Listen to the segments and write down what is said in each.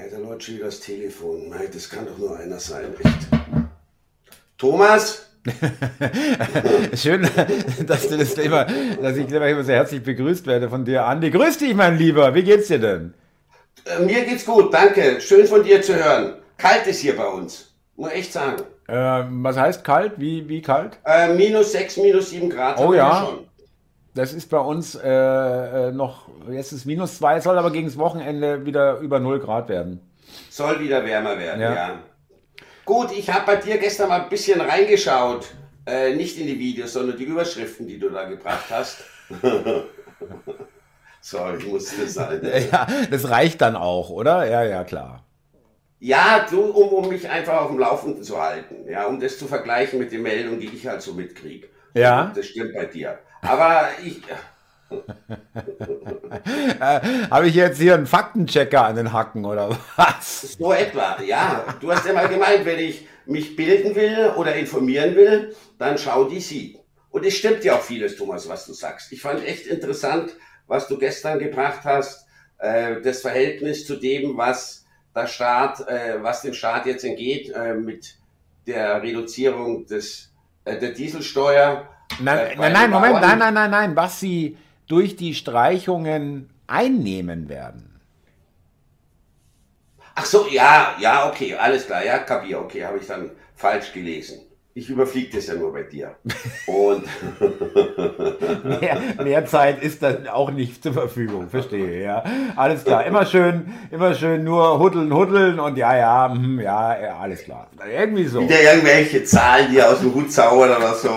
Hey, da läuft schon wieder das Telefon. Nein, das kann doch nur einer sein, echt. Thomas? Schön, dass du das immer, dass ich immer sehr herzlich begrüßt werde von dir, Andi. Grüß dich, mein Lieber. Wie geht's dir denn? Äh, mir geht's gut, danke. Schön von dir zu hören. Kalt ist hier bei uns. Muss echt sagen. Äh, was heißt kalt? Wie, wie kalt? Äh, minus 6, minus 7 Grad. Oh ja. Das ist bei uns äh, äh, noch, jetzt ist minus 2, soll aber gegen das Wochenende wieder über 0 Grad werden. Soll wieder wärmer werden, ja. ja. Gut, ich habe bei dir gestern mal ein bisschen reingeschaut. Äh, nicht in die Videos, sondern die Überschriften, die du da gebracht hast. Sorry, musste sein. Ja, das reicht dann auch, oder? Ja, ja, klar. Ja, du, um, um mich einfach auf dem Laufenden zu halten. Ja, um das zu vergleichen mit den Meldungen, die ich halt so mitkriege. Ja. Das stimmt bei dir. Aber ich. äh, Habe ich jetzt hier einen Faktenchecker an den Hacken oder was? So etwa, ja. Du hast ja mal gemeint, wenn ich mich bilden will oder informieren will, dann schau die sie. Und es stimmt ja auch vieles, Thomas, was du sagst. Ich fand echt interessant, was du gestern gebracht hast, äh, das Verhältnis zu dem, was der Staat, äh, was dem Staat jetzt entgeht äh, mit der Reduzierung des, äh, der Dieselsteuer. Nein, äh, nein, nein, Moment, nein, nein, nein, nein, was sie durch die Streichungen einnehmen werden. Ach so, ja, ja, okay, alles klar, ja, kapier, okay, habe ich dann falsch gelesen. Ich überfliege das ja nur bei dir. Und mehr, mehr, Zeit ist dann auch nicht zur Verfügung, verstehe, ja. Alles klar, immer schön, immer schön nur huddeln, huddeln und ja, ja, hm, ja, ja alles klar. Irgendwie so. Wieder irgendwelche Zahlen, die aus dem Hut zaubern oder so.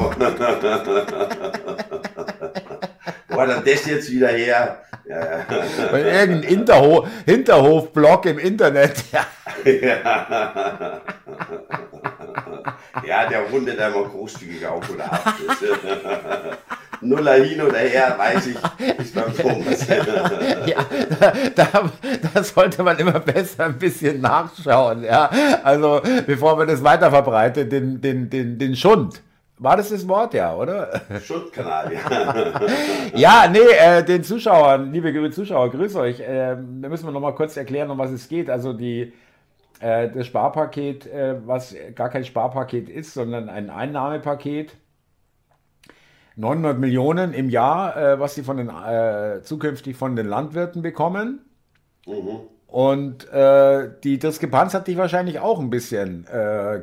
Wo hat er das jetzt wieder her? Ja, ja. Irgendein Hinterhof, Hinterhofblog im Internet. Ja. ja. ja, der rundet einmal großzügig auf oder ab. Nuller hin oder her, weiß ich, ist beim Thomas. ja, da, da, sollte man immer besser ein bisschen nachschauen. Ja? Also, bevor man das weiterverbreitet, den, den, den, den Schund. War das das Wort, ja, oder? Schundkanal, ja. ja, nee, äh, den Zuschauern, liebe Zuschauer, grüß euch. Äh, da müssen wir noch mal kurz erklären, um was es geht. Also die, das Sparpaket, äh, was gar kein Sparpaket ist, sondern ein Einnahmepaket. 900 Millionen im Jahr, äh, was sie von den, äh, zukünftig von den Landwirten bekommen. Mhm. Und die Diskrepanz hat dich wahrscheinlich auch ein bisschen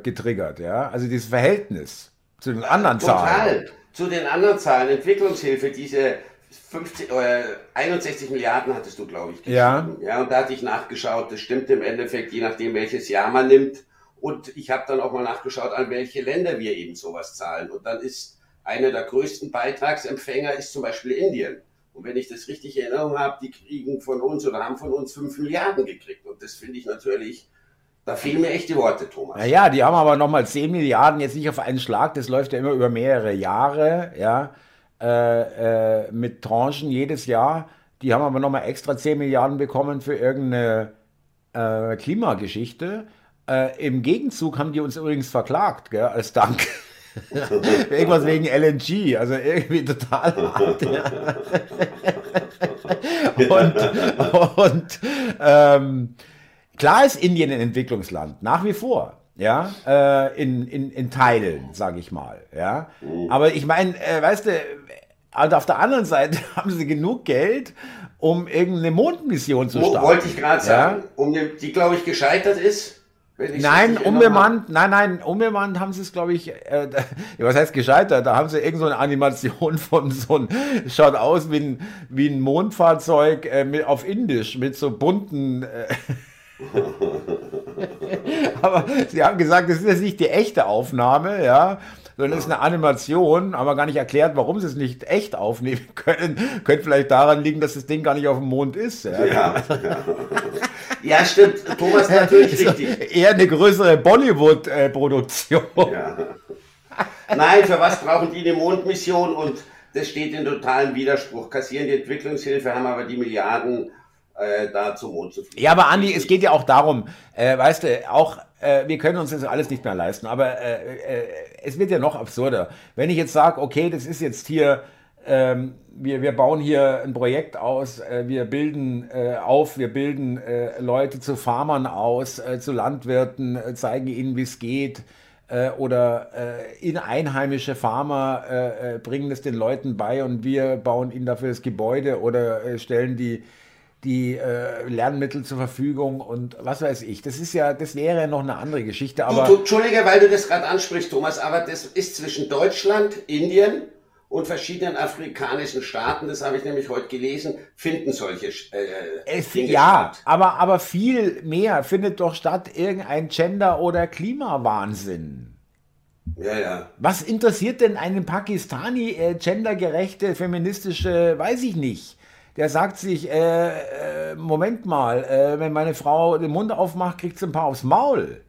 getriggert, ja? Also dieses Verhältnis. Zu den anderen Total. Zahlen. Zu den anderen Zahlen. Entwicklungshilfe, diese 50, äh, 61 Milliarden hattest du, glaube ich, Ja. ja. Und da hatte ich nachgeschaut, das stimmt im Endeffekt, je nachdem, welches Jahr man nimmt. Und ich habe dann auch mal nachgeschaut, an welche Länder wir eben sowas zahlen. Und dann ist einer der größten Beitragsempfänger ist zum Beispiel Indien. Und wenn ich das richtig in Erinnerung habe, die kriegen von uns oder haben von uns 5 Milliarden gekriegt. Und das finde ich natürlich da fehlen mir echt die Worte, Thomas. Naja, die haben aber nochmal 10 Milliarden jetzt nicht auf einen Schlag, das läuft ja immer über mehrere Jahre, ja, äh, äh, mit Tranchen jedes Jahr. Die haben aber nochmal extra 10 Milliarden bekommen für irgendeine äh, Klimageschichte. Äh, Im Gegenzug haben die uns übrigens verklagt, gell, als Dank. Irgendwas wegen LNG, also irgendwie total hart. Ja. und und ähm, Klar ist Indien ein Entwicklungsland, nach wie vor. Ja, äh, in, in, in Teilen, sage ich mal. Ja, mhm. aber ich meine, äh, weißt du, also auf der anderen Seite haben sie genug Geld, um irgendeine Mondmission zu starten. Wollte ich gerade sagen, ja? um die, die glaube ich gescheitert ist. Nein, unbemannt, nein, nein, unbemannt haben sie es, glaube ich, äh, was heißt gescheitert? Da haben sie irgend so eine Animation von so ein, schaut aus wie ein, wie ein Mondfahrzeug äh, mit, auf Indisch mit so bunten äh, aber sie haben gesagt, das ist jetzt nicht die echte Aufnahme, ja, sondern es ist eine Animation, aber gar nicht erklärt, warum sie es nicht echt aufnehmen können. Könnte vielleicht daran liegen, dass das Ding gar nicht auf dem Mond ist. Ja, ja, ja. ja stimmt. Thomas natürlich richtig. Eher eine größere Bollywood-Produktion. Ja. Nein, für was brauchen die eine Mondmission? Und das steht in totalem Widerspruch. Kassieren die Entwicklungshilfe, haben aber die Milliarden äh, da zum Mond zu fliegen. Ja, aber Andi, es geht ja auch darum, äh, weißt du, auch äh, wir können uns das alles nicht mehr leisten, aber äh, äh, es wird ja noch absurder. Wenn ich jetzt sage, okay, das ist jetzt hier ähm, wir, wir bauen hier ein Projekt aus, äh, wir bilden äh, auf, wir bilden äh, Leute zu Farmern aus, äh, zu Landwirten, äh, zeigen ihnen, wie es geht. Äh, oder in einheimische Farmer bringen es den Leuten bei und wir bauen ihnen dafür das Gebäude oder stellen die, die Lernmittel zur Verfügung und was weiß ich. Das ist ja, das wäre ja noch eine andere Geschichte. Aber du, Entschuldige, weil du das gerade ansprichst, Thomas, aber das ist zwischen Deutschland, Indien und verschiedenen afrikanischen Staaten, das habe ich nämlich heute gelesen, finden solche äh, es, Dinge Ja, statt. aber, aber viel mehr findet doch statt irgendein Gender- oder Klimawahnsinn. Ja, ja. Was interessiert denn einen Pakistani äh, gendergerechte, feministische, weiß ich nicht. Der sagt sich, äh, äh Moment mal, äh, wenn meine Frau den Mund aufmacht, kriegt sie ein paar aufs Maul.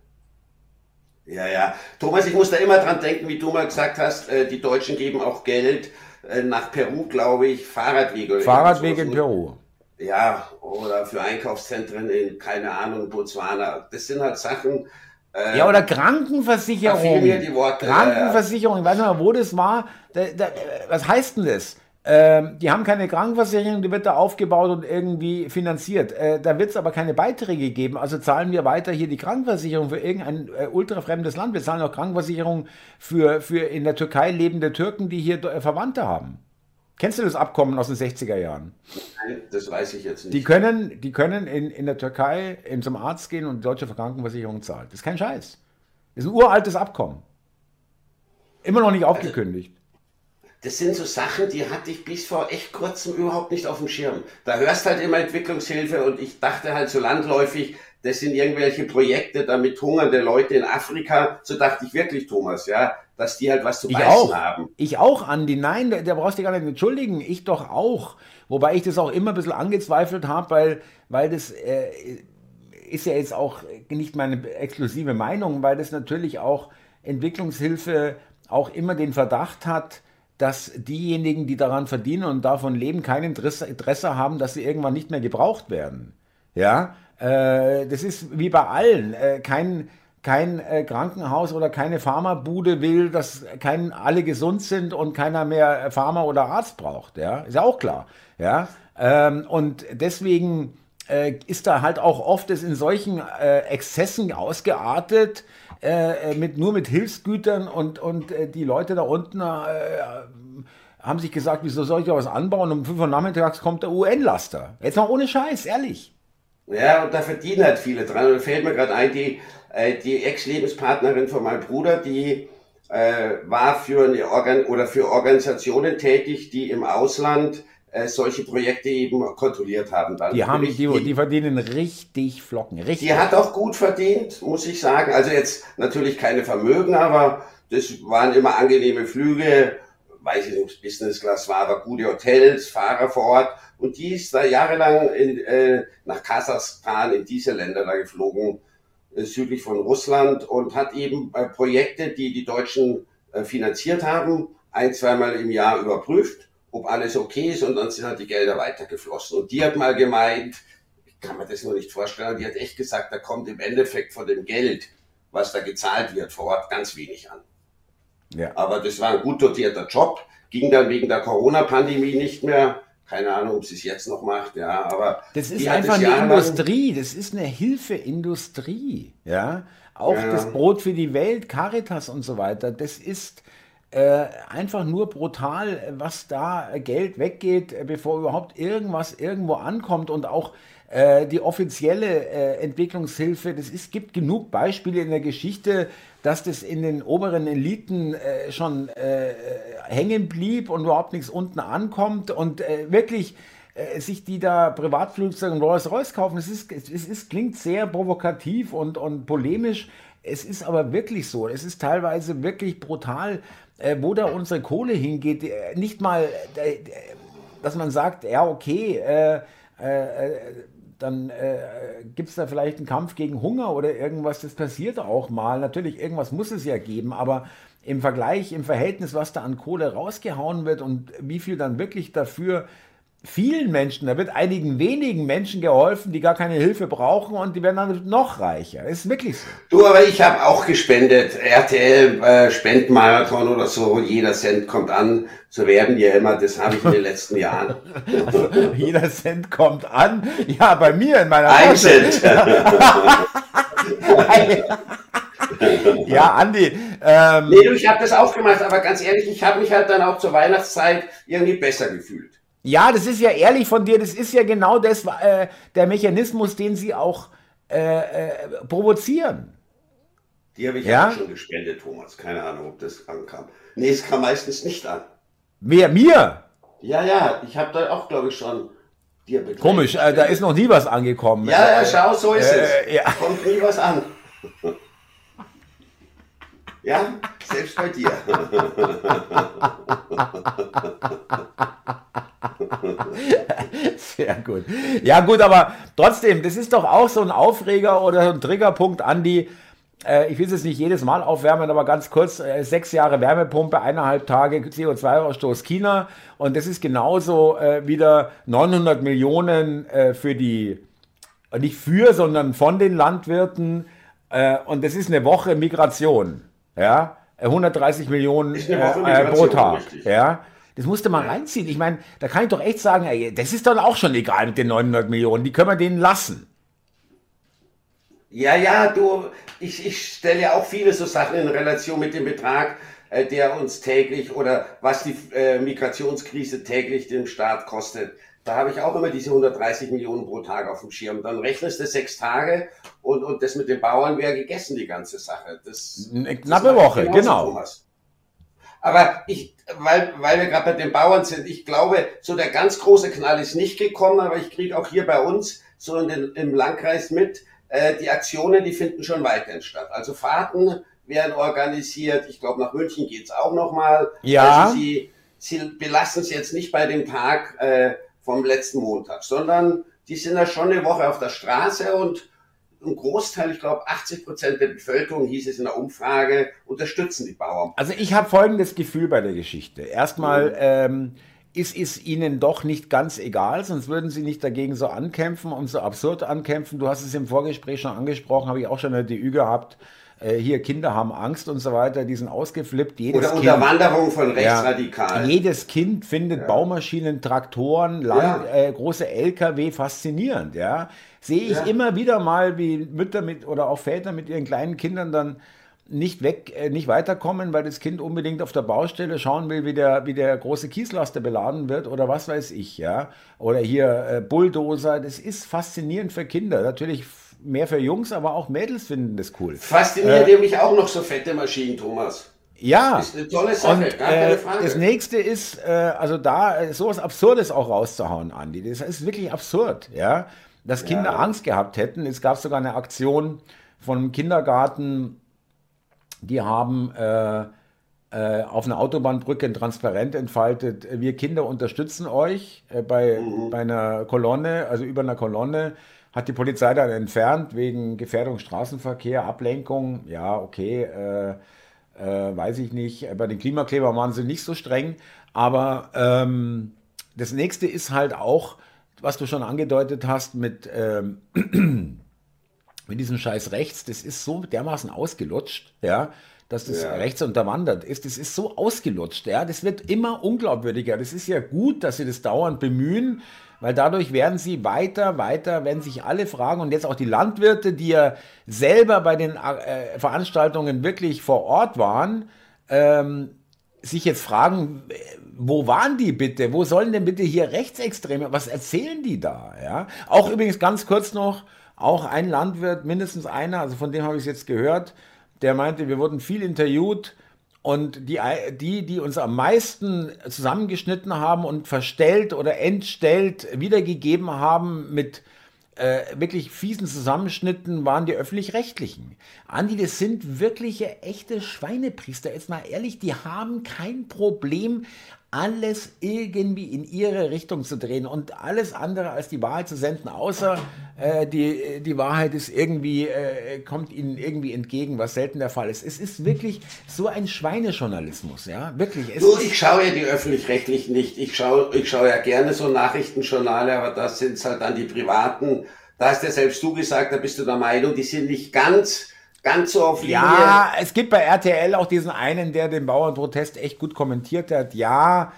Ja, ja. Thomas, ich muss da immer dran denken, wie du mal gesagt hast, äh, die Deutschen geben auch Geld äh, nach Peru, glaube ich, Fahrradwege. Fahrradwege in Peru. Ja, oder für Einkaufszentren in, keine Ahnung, Botswana. Das sind halt Sachen. Ja, oder Krankenversicherung. Mir die Worte, Krankenversicherung, ich weiß nicht mehr, wo das war. Da, da, was heißt denn das? Ähm, die haben keine Krankenversicherung, die wird da aufgebaut und irgendwie finanziert. Äh, da wird es aber keine Beiträge geben. Also zahlen wir weiter hier die Krankenversicherung für irgendein äh, ultrafremdes Land. Wir zahlen auch Krankenversicherung für, für in der Türkei lebende Türken, die hier äh, Verwandte haben. Kennst du das Abkommen aus den 60er Jahren? Nein, das weiß ich jetzt nicht. Die können, die können in, in der Türkei in zum Arzt gehen und die deutsche Krankenversicherung zahlt. Das ist kein Scheiß. Das ist ein uraltes Abkommen. Immer noch nicht also aufgekündigt. Also das sind so Sachen, die hatte ich bis vor echt kurzem überhaupt nicht auf dem Schirm. Da hörst halt immer Entwicklungshilfe und ich dachte halt so landläufig, das sind irgendwelche Projekte, damit hungernde Leute in Afrika, so dachte ich wirklich, Thomas, ja, dass die halt was zu ich beißen auch. haben. Ich auch, Andi. Nein, der, der brauchst du gar nicht entschuldigen. Ich doch auch. Wobei ich das auch immer ein bisschen angezweifelt habe, weil, weil das äh, ist ja jetzt auch nicht meine exklusive Meinung, weil das natürlich auch Entwicklungshilfe auch immer den Verdacht hat, dass diejenigen, die daran verdienen und davon leben, kein Interesse, haben, dass sie irgendwann nicht mehr gebraucht werden. Ja, äh, das ist wie bei allen. Äh, kein kein äh, Krankenhaus oder keine Pharmabude will, dass kein, alle gesund sind und keiner mehr Pharma oder Arzt braucht. Ja, ist ja auch klar. Ja, ähm, und deswegen äh, ist da halt auch oft es in solchen äh, Exzessen ausgeartet, äh, mit, nur mit Hilfsgütern und, und äh, die Leute da unten äh, haben sich gesagt, wieso soll ich da was anbauen? Um 5 Uhr nachmittags kommt der UN-Laster. Jetzt mal ohne Scheiß, ehrlich. Ja, und da verdienen halt viele dran. Und da fällt mir gerade ein, die, äh, die Ex-Lebenspartnerin von meinem Bruder, die äh, war für eine Organ oder für Organisationen tätig, die im Ausland äh, solche Projekte eben kontrolliert haben. Dann die, haben die, die verdienen richtig Flocken. Richtig. Die hat auch gut verdient, muss ich sagen. Also jetzt natürlich keine Vermögen, aber das waren immer angenehme Flüge. Weiß ich nicht, ob es Business Class war, aber gute Hotels, Fahrer vor Ort. Und die ist da jahrelang in, äh, nach Kasachstan, in diese Länder da geflogen, äh, südlich von Russland und hat eben äh, Projekte, die die Deutschen äh, finanziert haben, ein, zweimal im Jahr überprüft ob alles okay ist und dann sind halt die Gelder weitergeflossen. Und die hat mal gemeint, ich kann mir das nur nicht vorstellen, die hat echt gesagt, da kommt im Endeffekt von dem Geld, was da gezahlt wird vor Ort, ganz wenig an. Ja. Aber das war ein gut dotierter Job, ging dann wegen der Corona-Pandemie nicht mehr. Keine Ahnung, ob sie es jetzt noch macht, ja, aber. Das ist einfach eine Industrie, das ist eine Hilfeindustrie, ja. Auch ja. das Brot für die Welt, Caritas und so weiter, das ist, äh, einfach nur brutal, was da Geld weggeht, bevor überhaupt irgendwas irgendwo ankommt und auch äh, die offizielle äh, Entwicklungshilfe, das gibt genug Beispiele in der Geschichte, dass das in den oberen Eliten äh, schon äh, hängen blieb und überhaupt nichts unten ankommt und äh, wirklich sich die da Privatflugzeuge und Rolls Royce kaufen. Es, ist, es ist, klingt sehr provokativ und, und polemisch. Es ist aber wirklich so. Es ist teilweise wirklich brutal, äh, wo da unsere Kohle hingeht. Äh, nicht mal, äh, dass man sagt, ja, okay, äh, äh, dann äh, gibt es da vielleicht einen Kampf gegen Hunger oder irgendwas, das passiert auch mal. Natürlich, irgendwas muss es ja geben, aber im Vergleich, im Verhältnis, was da an Kohle rausgehauen wird und wie viel dann wirklich dafür vielen Menschen, da wird einigen wenigen Menschen geholfen, die gar keine Hilfe brauchen und die werden dann noch reicher. Das ist wirklich so. Du, aber ich habe auch gespendet. RTL äh, Spendenmarathon oder so, jeder Cent kommt an. So werden die ja immer, das habe ich in den letzten Jahren. Also, jeder Cent kommt an. Ja, bei mir in meiner Ein Cent. ja, Andi. Ähm, nee, du, ich habe das auch gemacht, aber ganz ehrlich, ich habe mich halt dann auch zur Weihnachtszeit irgendwie besser gefühlt. Ja, das ist ja ehrlich von dir. Das ist ja genau das, äh, der Mechanismus, den sie auch äh, äh, provozieren. Die habe ich ja schon gespendet, Thomas. Keine Ahnung, ob das ankam. Nee, es kam meistens nicht an. Wer, mir? Ja, ja, ich habe da auch, glaube ich, schon dir betreut. Komisch, äh, da ist noch nie was angekommen. Ja, ja, schau, so ist äh, es. Ja. Kommt nie was an. ja, selbst bei dir. Sehr gut. Ja, gut, aber trotzdem, das ist doch auch so ein Aufreger oder so ein Triggerpunkt, Andi. Äh, ich will es nicht jedes Mal aufwärmen, aber ganz kurz: äh, sechs Jahre Wärmepumpe, eineinhalb Tage CO2-Ausstoß China. Und das ist genauso äh, wieder 900 Millionen für die, nicht für, sondern von den Landwirten. Und das ist eine Woche Migration. Ja. 130 äh, Millionen pro Tag. Ja. Das musste man reinziehen. Ich meine, da kann ich doch echt sagen, ey, das ist dann auch schon egal mit den 900 Millionen. Die können wir denen lassen. Ja, ja, du, ich, ich stelle ja auch viele so Sachen in Relation mit dem Betrag, äh, der uns täglich oder was die äh, Migrationskrise täglich dem Staat kostet. Da habe ich auch immer diese 130 Millionen pro Tag auf dem Schirm. Dann rechnest du sechs Tage und, und das mit den Bauern wäre gegessen, die ganze Sache. Das, Eine knappe Woche, genau. Thomas. Aber ich, weil, weil wir gerade bei den Bauern sind, ich glaube, so der ganz große Knall ist nicht gekommen, aber ich kriege auch hier bei uns so in den, im Landkreis mit, äh, die Aktionen, die finden schon weiterhin statt. Also Fahrten werden organisiert. Ich glaube, nach München geht's auch nochmal. Ja. Also sie, sie belassen es jetzt nicht bei dem Tag äh, vom letzten Montag, sondern die sind da schon eine Woche auf der Straße und ein Großteil, ich glaube 80 Prozent der Bevölkerung, hieß es in der Umfrage, unterstützen die Bauern. Also ich habe folgendes Gefühl bei der Geschichte. Erstmal mhm. ähm, ist es ihnen doch nicht ganz egal, sonst würden sie nicht dagegen so ankämpfen und so absurd ankämpfen. Du hast es im Vorgespräch schon angesprochen, habe ich auch schon eine DÜ gehabt. Äh, hier Kinder haben Angst und so weiter, die sind ausgeflippt. Jedes Oder Unterwanderung kind, von Rechtsradikalen. Ja, jedes Kind findet ja. Baumaschinen, Traktoren, Land, ja. äh, große LKW faszinierend. Ja, sehe ich immer wieder mal, wie Mütter mit oder auch Väter mit ihren kleinen Kindern dann nicht weg, äh, nicht weiterkommen, weil das Kind unbedingt auf der Baustelle schauen will, wie der, wie der große Kieslaster beladen wird oder was weiß ich, ja. Oder hier äh, Bulldozer. Das ist faszinierend für Kinder. Natürlich mehr für Jungs, aber auch Mädels finden das cool. Fasziniert äh, mich auch noch so fette Maschinen, Thomas. Ja. Ist eine tolle Sache, und, äh. Das nächste ist, äh, also da äh, sowas Absurdes auch rauszuhauen, Andi. Das ist wirklich absurd, ja. Dass Kinder ja. Angst gehabt hätten. Es gab sogar eine Aktion von einem Kindergarten, die haben äh, äh, auf einer Autobahnbrücke ein Transparent entfaltet. Wir Kinder unterstützen euch bei, mhm. bei einer Kolonne, also über einer Kolonne hat die Polizei dann entfernt wegen Gefährdung Straßenverkehr, Ablenkung. Ja, okay, äh, äh, weiß ich nicht. Bei den Klimaklebern waren sie nicht so streng. Aber ähm, das nächste ist halt auch, was du schon angedeutet hast mit, ähm, mit diesem Scheiß rechts. Das ist so dermaßen ausgelutscht, ja dass das ja. rechts unterwandert ist. Das ist so ausgelutscht. Ja? Das wird immer unglaubwürdiger. Das ist ja gut, dass sie das dauernd bemühen, weil dadurch werden sie weiter, weiter, wenn sich alle fragen und jetzt auch die Landwirte, die ja selber bei den äh, Veranstaltungen wirklich vor Ort waren, ähm, sich jetzt fragen, wo waren die bitte? Wo sollen denn bitte hier Rechtsextreme? Was erzählen die da? Ja? Auch übrigens ganz kurz noch, auch ein Landwirt, mindestens einer, also von dem habe ich es jetzt gehört, der meinte, wir wurden viel interviewt und die, die, die uns am meisten zusammengeschnitten haben und verstellt oder entstellt wiedergegeben haben mit äh, wirklich fiesen Zusammenschnitten, waren die öffentlich-rechtlichen. Andi, das sind wirkliche, echte Schweinepriester. Jetzt mal ehrlich, die haben kein Problem, alles irgendwie in ihre Richtung zu drehen und alles andere als die Wahrheit zu senden, außer äh, die, die Wahrheit ist irgendwie, äh, kommt ihnen irgendwie entgegen, was selten der Fall ist. Es ist wirklich so ein Schweinejournalismus, ja, wirklich. Du, ich schaue ja die öffentlich-rechtlichen nicht. Ich schaue, ich schaue ja gerne so Nachrichtenjournale, aber das sind halt dann die privaten. Da hast ja selbst du gesagt, da bist du der Meinung, die sind nicht ganz ganz so auf Linie. Ja, es gibt bei RTL auch diesen einen, der den Bauernprotest echt gut kommentiert hat. Ja,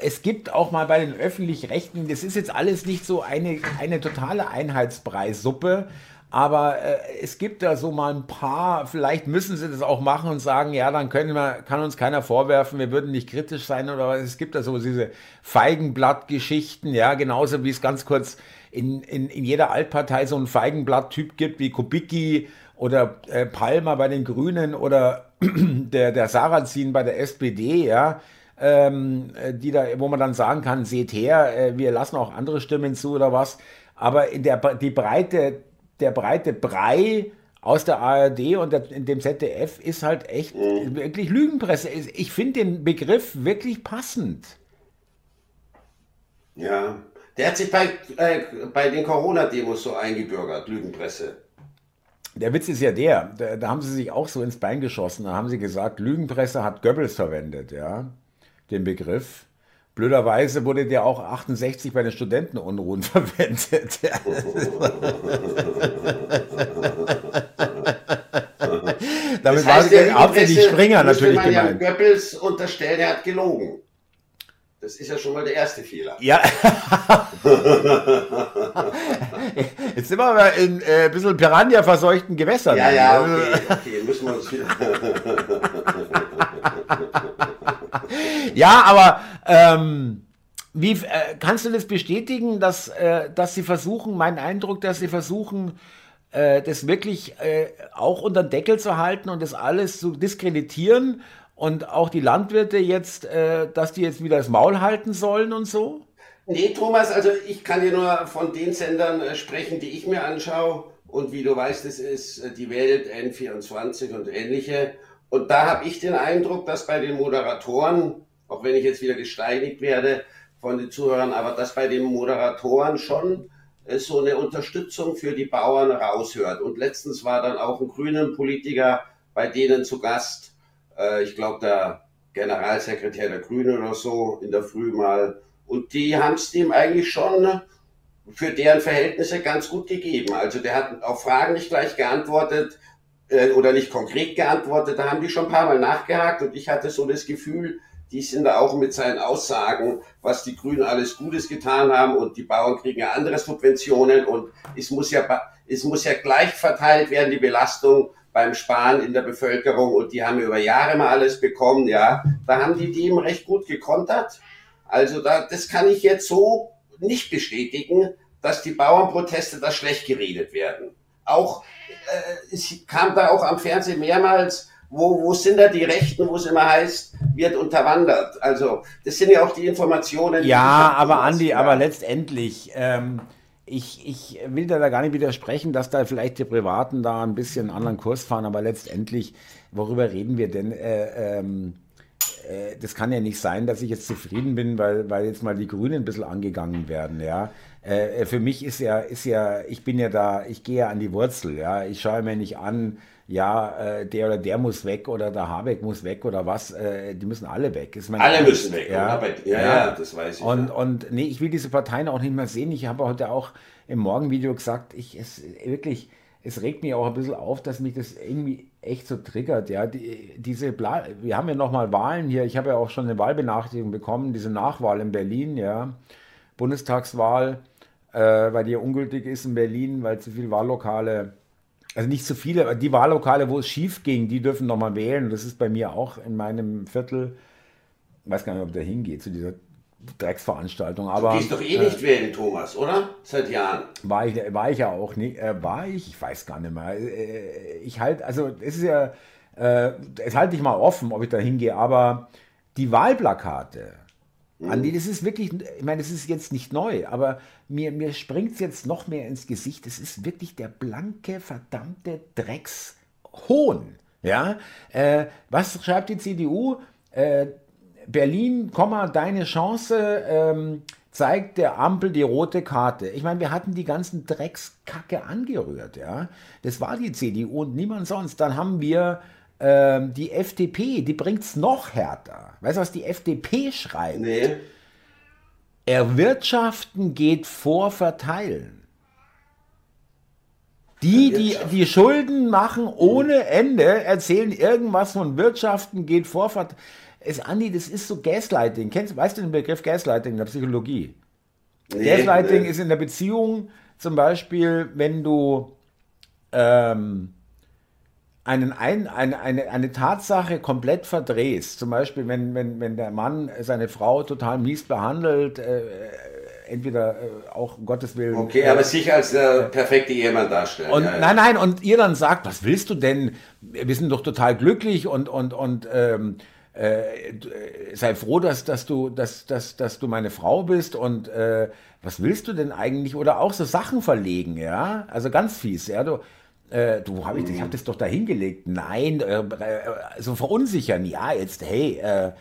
es gibt auch mal bei den öffentlich-rechten, das ist jetzt alles nicht so eine, eine totale Einheitspreissuppe, aber äh, es gibt da so mal ein paar, vielleicht müssen sie das auch machen und sagen, ja, dann können wir, kann uns keiner vorwerfen, wir würden nicht kritisch sein oder was. Es gibt da so diese Feigenblatt-Geschichten, ja, genauso wie es ganz kurz in, in, in jeder Altpartei so einen Feigenblatt-Typ gibt wie Kubicki oder äh, Palmer bei den Grünen oder der, der Sarrazin bei der SPD, ja ähm, die da, wo man dann sagen kann, seht her, äh, wir lassen auch andere Stimmen zu oder was. Aber in der, die Breite, der breite Brei aus der ARD und der, in dem ZDF ist halt echt mhm. wirklich Lügenpresse. Ich finde den Begriff wirklich passend. Ja, der hat sich bei, äh, bei den Corona-Demos so eingebürgert, Lügenpresse. Der Witz ist ja der, da, da, haben sie sich auch so ins Bein geschossen. Da haben sie gesagt, Lügenpresse hat Goebbels verwendet, ja den Begriff. Blöderweise wurde der auch 68 bei den Studentenunruhen verwendet. Damit das heißt, war hauptsächlich Springer natürlich gemeint. Ja Goebbels unterstellen, er hat gelogen. Das ist ja schon mal der erste Fehler. Ja. Jetzt sind wir aber in äh, ein bisschen Piranha-verseuchten Gewässern. Ja, ja, okay, okay, müssen wir uns wieder. ja, aber ähm, wie äh, kannst du das bestätigen, dass, äh, dass sie versuchen, mein Eindruck, dass sie versuchen, äh, das wirklich äh, auch unter den Deckel zu halten und das alles zu diskreditieren und auch die Landwirte jetzt, äh, dass die jetzt wieder das Maul halten sollen und so? Nee, Thomas, also ich kann dir nur von den Sendern äh, sprechen, die ich mir anschaue. Und wie du weißt, es ist die Welt, N24 und ähnliche. Und da habe ich den Eindruck, dass bei den Moderatoren, auch wenn ich jetzt wieder gesteinigt werde von den Zuhörern, aber dass bei den Moderatoren schon äh, so eine Unterstützung für die Bauern raushört. Und letztens war dann auch ein grünen Politiker bei denen zu Gast. Äh, ich glaube, der Generalsekretär der Grünen oder so in der Früh mal. Und die haben es dem eigentlich schon für deren Verhältnisse ganz gut gegeben. Also der hat auf Fragen nicht gleich geantwortet, äh, oder nicht konkret geantwortet, da haben die schon ein paar Mal nachgehakt und ich hatte so das Gefühl, die sind da auch mit seinen Aussagen, was die Grünen alles Gutes getan haben und die Bauern kriegen ja andere Subventionen und es muss ja, es muss ja gleich verteilt werden, die Belastung beim Sparen in der Bevölkerung und die haben über Jahre mal alles bekommen, ja. Da haben die dem recht gut gekontert. Also da, das kann ich jetzt so nicht bestätigen, dass die Bauernproteste da schlecht geredet werden. Auch äh, es kam da auch am Fernsehen mehrmals, wo, wo sind da die Rechten, wo es immer heißt, wird unterwandert. Also das sind ja auch die Informationen. Die ja, aber Andi, aber letztendlich, ähm, ich, ich will da gar nicht widersprechen, dass da vielleicht die Privaten da ein bisschen einen anderen Kurs fahren, aber letztendlich, worüber reden wir denn? Äh, ähm, äh, das kann ja nicht sein, dass ich jetzt zufrieden bin, weil, weil jetzt mal die Grünen ein bisschen angegangen werden, ja. Äh, für mich ist ja, ist ja, ich bin ja da, ich gehe ja an die Wurzel, ja. Ich schaue mir nicht an, ja, äh, der oder der muss weg oder der Habeck muss weg oder was. Äh, die müssen alle weg. Ist alle müssen weg. Ja, ja, ja, das weiß ich. Und, ja. und nee, ich will diese Parteien auch nicht mehr sehen. Ich habe heute auch im Morgenvideo gesagt, ich es wirklich, es regt mich auch ein bisschen auf, dass mich das irgendwie echt so triggert. Ja, die, diese Bla wir haben ja nochmal Wahlen hier. Ich habe ja auch schon eine Wahlbenachrichtigung bekommen, diese Nachwahl in Berlin, ja, Bundestagswahl äh, weil die ja ungültig ist in Berlin, weil zu viele Wahllokale, also nicht zu viele, aber die Wahllokale, wo es schief ging, die dürfen nochmal wählen. Das ist bei mir auch in meinem Viertel. Ich weiß gar nicht, ob der hingeht zu dieser Drecksveranstaltung. Aber, du gehst doch eh nicht äh, wählen, Thomas, oder? Seit Jahren. War ich, war ich ja auch nicht. Äh, war ich? Ich weiß gar nicht mehr. Äh, ich halt, also es ist ja, äh, es halte ich mal offen, ob ich da hingehe, aber die Wahlplakate, Mhm. Andi, das ist wirklich, ich meine, das ist jetzt nicht neu, aber mir, mir springt es jetzt noch mehr ins Gesicht. Das ist wirklich der blanke, verdammte Dreckshohn. Ja? Äh, was schreibt die CDU? Äh, Berlin, deine Chance. Ähm, zeigt der Ampel die rote Karte. Ich meine, wir hatten die ganzen Dreckskacke angerührt, ja. Das war die CDU und niemand sonst. Dann haben wir ähm, die FDP, die bringt es noch härter. Weißt du, was die FDP schreibt? Nee. Erwirtschaften geht vor Verteilen. Die, die die Schulden machen ohne Ende, erzählen irgendwas von Wirtschaften geht vor Verteilen. Es, Andi, das ist so Gaslighting. Kennst, weißt du den Begriff Gaslighting in der Psychologie? Nee, Gaslighting nee. ist in der Beziehung zum Beispiel, wenn du ähm, einen, ein, eine, eine, eine Tatsache komplett verdrehst. Zum Beispiel, wenn, wenn, wenn der Mann seine Frau total mies behandelt, äh, entweder äh, auch um Gottes Willen. Okay, äh, aber sich als der perfekte Ehemann darstellen. Und, ja, Nein, nein, und ihr dann sagt, was willst du denn? Wir sind doch total glücklich und, und, und ähm, äh, sei froh, dass, dass, du, dass, dass, dass du meine Frau bist und äh, was willst du denn eigentlich? Oder auch so Sachen verlegen, ja? Also ganz fies, ja. Du, äh, du, hab ich, ich habe das doch da hingelegt. Nein, äh, äh, so verunsichern. Ja, jetzt, hey, äh,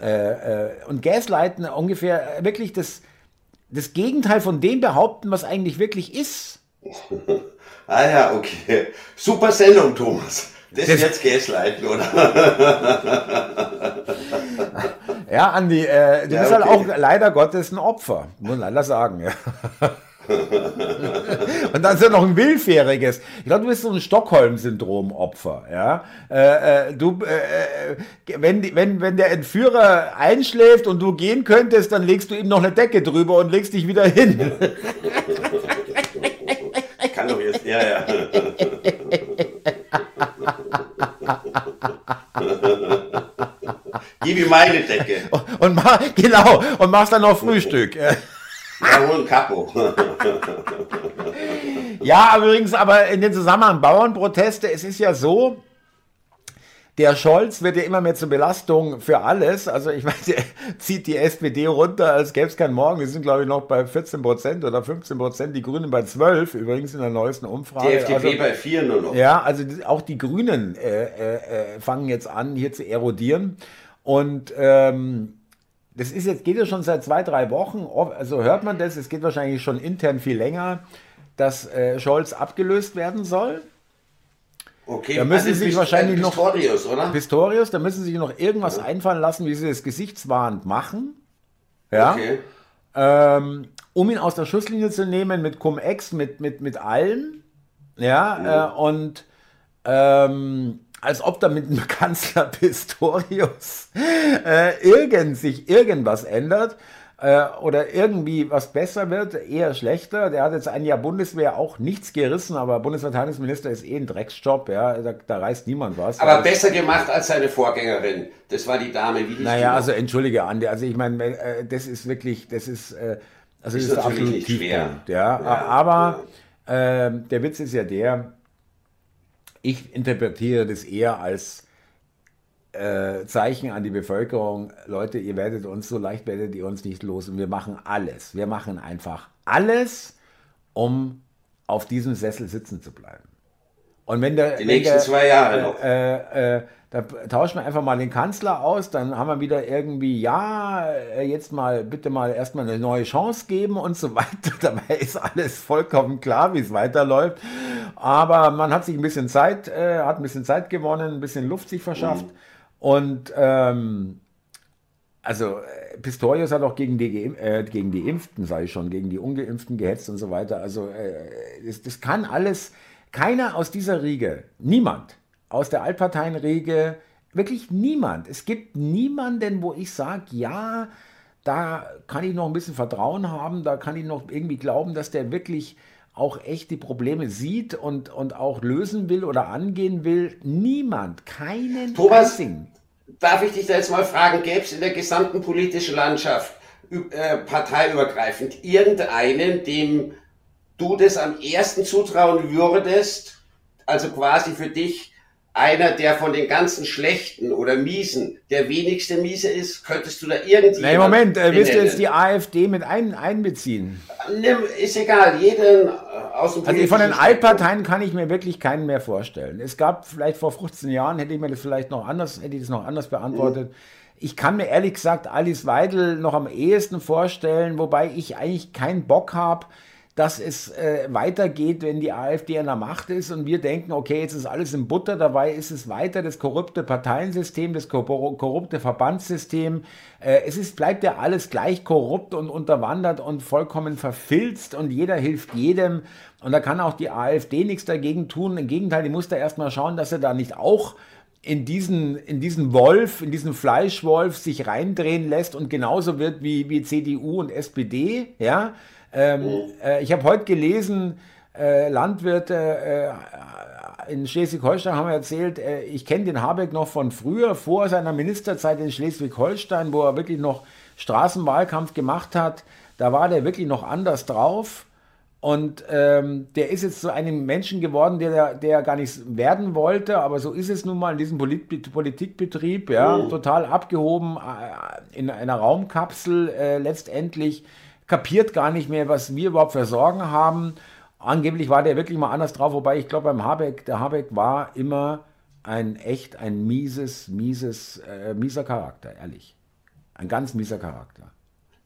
äh, äh, und Gaslighten ungefähr wirklich das, das Gegenteil von dem behaupten, was eigentlich wirklich ist. ah ja, okay. Super Sendung, Thomas. Das, das ist jetzt Gaslighten, oder? ja, Andi, du ja, bist halt okay. halt auch leider Gottes ein Opfer, muss man leider sagen. Ja. und dann ist ja noch ein willfähriges. Ich glaube, du bist so ein Stockholm-Syndrom-Opfer. Ja? Äh, äh, du, äh, äh, wenn, wenn, wenn der Entführer einschläft und du gehen könntest, dann legst du ihm noch eine Decke drüber und legst dich wieder hin. Kann doch jetzt, ja, ja. Gib ihm meine Decke. Und, und mach, genau, und machst dann noch Frühstück. Ja, wohl ein Kapo. ja, übrigens, aber in den Zusammenhang Bauernproteste, es ist ja so, der Scholz wird ja immer mehr zur Belastung für alles. Also ich meine, der zieht die SPD runter, als gäbe es keinen Morgen. Die sind, glaube ich, noch bei 14 Prozent oder 15 Prozent. Die Grünen bei 12, übrigens in der neuesten Umfrage. Die FDP also, bei 4 nur noch. Ja, also auch die Grünen äh, äh, äh, fangen jetzt an, hier zu erodieren. Und ähm, das ist jetzt, geht ja schon seit zwei, drei Wochen, also hört man das, es geht wahrscheinlich schon intern viel länger, dass äh, Scholz abgelöst werden soll. Okay, da müssen also sich wahrscheinlich noch Pistorius, oder? Pistorius, da müssen Sie sich noch irgendwas ja. einfallen lassen, wie Sie das gesichtswahrend machen. Ja. Okay. Ähm, um ihn aus der Schusslinie zu nehmen mit Cum-Ex, mit, mit, mit allen. Ja, mhm. äh, und ähm, als ob da mit dem Kanzler Pistorius äh, irgend sich irgendwas ändert äh, oder irgendwie was besser wird, eher schlechter. Der hat jetzt ein Jahr Bundeswehr auch nichts gerissen, aber Bundesverteidigungsminister ist eh ein Drecksjob, ja, da, da reißt niemand was. Aber besser gemacht als seine Vorgängerin. Das war die Dame, wie die Naja, also entschuldige Andi, also ich meine, äh, das ist wirklich, das ist, äh, also ist, ist der absolute Tiefpunkt, ja. ja. Aber. Äh, der Witz ist ja der, ich interpretiere das eher als äh, Zeichen an die Bevölkerung, Leute, ihr werdet uns, so leicht werdet ihr uns nicht los und wir machen alles. Wir machen einfach alles, um auf diesem Sessel sitzen zu bleiben. Und wenn der, die nächsten der, zwei Jahre noch. Äh, äh, da tauschen wir einfach mal den Kanzler aus, dann haben wir wieder irgendwie, ja, äh, jetzt mal bitte mal erstmal eine neue Chance geben und so weiter. Dabei ist alles vollkommen klar, wie es weiterläuft. Aber man hat sich ein bisschen Zeit, äh, hat ein bisschen Zeit gewonnen, ein bisschen Luft sich verschafft. Mhm. Und ähm, also äh, Pistorius hat auch gegen die, äh, gegen die Impften, sage ich schon, gegen die Ungeimpften gehetzt und so weiter. Also äh, das, das kann alles, keiner aus dieser Riege, niemand aus der Altparteienriege, wirklich niemand. Es gibt niemanden, wo ich sage, ja, da kann ich noch ein bisschen Vertrauen haben, da kann ich noch irgendwie glauben, dass der wirklich auch echt die Probleme sieht und, und auch lösen will oder angehen will. Niemand, keinen Thomas, einzigen. darf ich dich da jetzt mal fragen, gäbe es in der gesamten politischen Landschaft äh, parteiübergreifend irgendeinen, dem du das am ersten zutrauen würdest, also quasi für dich einer, der von den ganzen Schlechten oder Miesen der wenigste Miese ist? Könntest du da irgendwie. Nein, Moment, äh, willst du jetzt die AfD mit ein, einbeziehen? Nimm, ist egal, jeden äh, aus dem Also von den Altparteien kann ich mir wirklich keinen mehr vorstellen. Es gab vielleicht vor 15 Jahren, hätte ich mir das vielleicht noch anders, hätte ich das noch anders beantwortet. Mhm. ich kann mir ehrlich gesagt Alice Weidel noch am ehesten vorstellen, wobei ich eigentlich keinen Bock habe, dass es äh, weitergeht, wenn die AfD an der Macht ist und wir denken, okay, jetzt ist alles in Butter, dabei ist es weiter das korrupte Parteiensystem, das korrupte Verbandssystem. Äh, es ist, bleibt ja alles gleich korrupt und unterwandert und vollkommen verfilzt und jeder hilft jedem. Und da kann auch die AfD nichts dagegen tun. Im Gegenteil, die muss da erstmal schauen, dass er da nicht auch in diesen, in diesen Wolf, in diesen Fleischwolf sich reindrehen lässt und genauso wird wie, wie CDU und SPD, ja. Ähm, mhm. äh, ich habe heute gelesen, äh, Landwirte äh, in Schleswig-Holstein haben erzählt, äh, ich kenne den Habeck noch von früher, vor seiner Ministerzeit in Schleswig-Holstein, wo er wirklich noch Straßenwahlkampf gemacht hat. Da war der wirklich noch anders drauf. Und ähm, der ist jetzt zu so einem Menschen geworden, der, der gar nicht werden wollte, aber so ist es nun mal in diesem Polit Politikbetrieb, ja, oh. total abgehoben äh, in einer Raumkapsel äh, letztendlich kapiert gar nicht mehr, was wir überhaupt für Sorgen haben. Angeblich war der wirklich mal anders drauf, wobei ich glaube, beim Habeck, der Habeck war immer ein echt ein mieses, mieses, äh, mieser Charakter, ehrlich. Ein ganz mieser Charakter.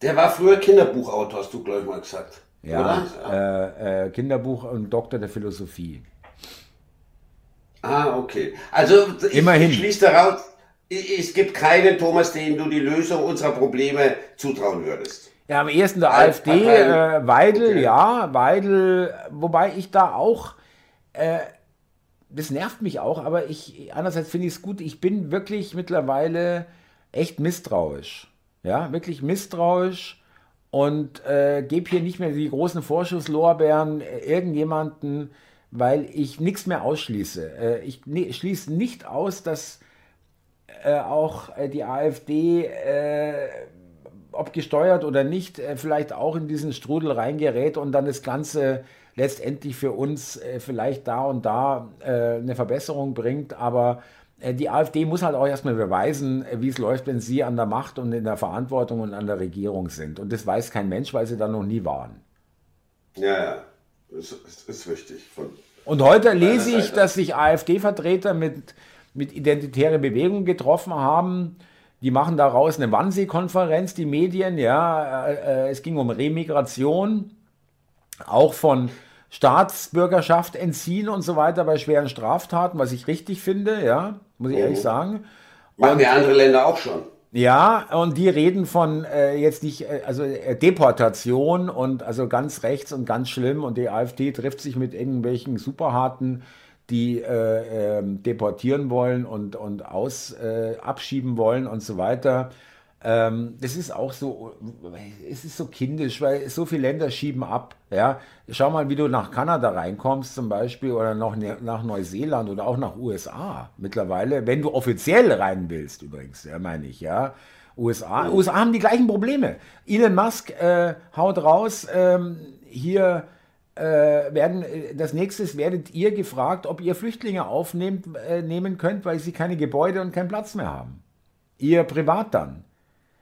Der war früher Kinderbuchautor, hast du, glaube ich, mal gesagt. Ja, äh, äh, Kinderbuch und Doktor der Philosophie. Ah, okay. Also ich, Immerhin. ich schließe daraus, es gibt keinen Thomas, dem du die Lösung unserer Probleme zutrauen würdest. Ja, am ehesten der Al AfD, äh, Weidel, okay. ja, Weidel, wobei ich da auch, äh, das nervt mich auch, aber ich, andererseits finde ich es gut, ich bin wirklich mittlerweile echt misstrauisch. Ja, wirklich misstrauisch und äh, gebe hier nicht mehr die großen Vorschusslorbeeren äh, irgendjemanden, weil ich nichts mehr ausschließe. Äh, ich ne, schließe nicht aus, dass äh, auch äh, die AfD äh, ob gesteuert oder nicht, äh, vielleicht auch in diesen Strudel reingerät und dann das Ganze letztendlich für uns äh, vielleicht da und da äh, eine Verbesserung bringt. Aber die AfD muss halt auch erstmal beweisen, wie es läuft, wenn sie an der Macht und in der Verantwortung und an der Regierung sind. Und das weiß kein Mensch, weil sie da noch nie waren. Ja, ja, das ist wichtig. Von und heute lese ich, dass sich AfD-Vertreter mit, mit identitäre Bewegungen getroffen haben die machen daraus eine Wannsee-Konferenz, die Medien, ja. Äh, äh, es ging um Remigration, auch von Staatsbürgerschaft entziehen und so weiter bei schweren Straftaten, was ich richtig finde, ja, muss ich mhm. ehrlich sagen. Machen die andere Länder auch schon. Ja, und die reden von äh, jetzt nicht, äh, also äh, Deportation und also ganz rechts und ganz schlimm und die AfD trifft sich mit irgendwelchen superharten die äh, äh, deportieren wollen und, und aus, äh, abschieben wollen und so weiter. Ähm, das ist auch so, es ist so kindisch, weil so viele Länder schieben ab. Ja? Schau mal, wie du nach Kanada reinkommst zum Beispiel oder noch ne, nach Neuseeland oder auch nach USA mittlerweile, wenn du offiziell rein willst übrigens, ja, meine ich, ja. USA, USA haben die gleichen Probleme. Elon Musk äh, haut raus, ähm, hier äh, werden, äh, das nächste werdet ihr gefragt, ob ihr Flüchtlinge aufnehmen äh, nehmen könnt, weil sie keine Gebäude und keinen Platz mehr haben. Ihr privat dann.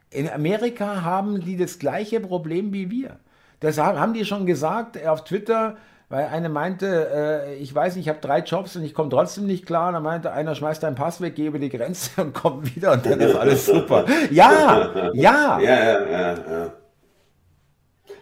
In Amerika haben die das gleiche Problem wie wir. Das haben die schon gesagt auf Twitter, weil eine meinte, äh, ich weiß nicht, ich habe drei Jobs und ich komme trotzdem nicht klar. Und dann meinte einer, schmeißt deinen Pass weg, geh über die Grenze und komm wieder und dann ist alles super. Ja, ja. Ja, ja, ja,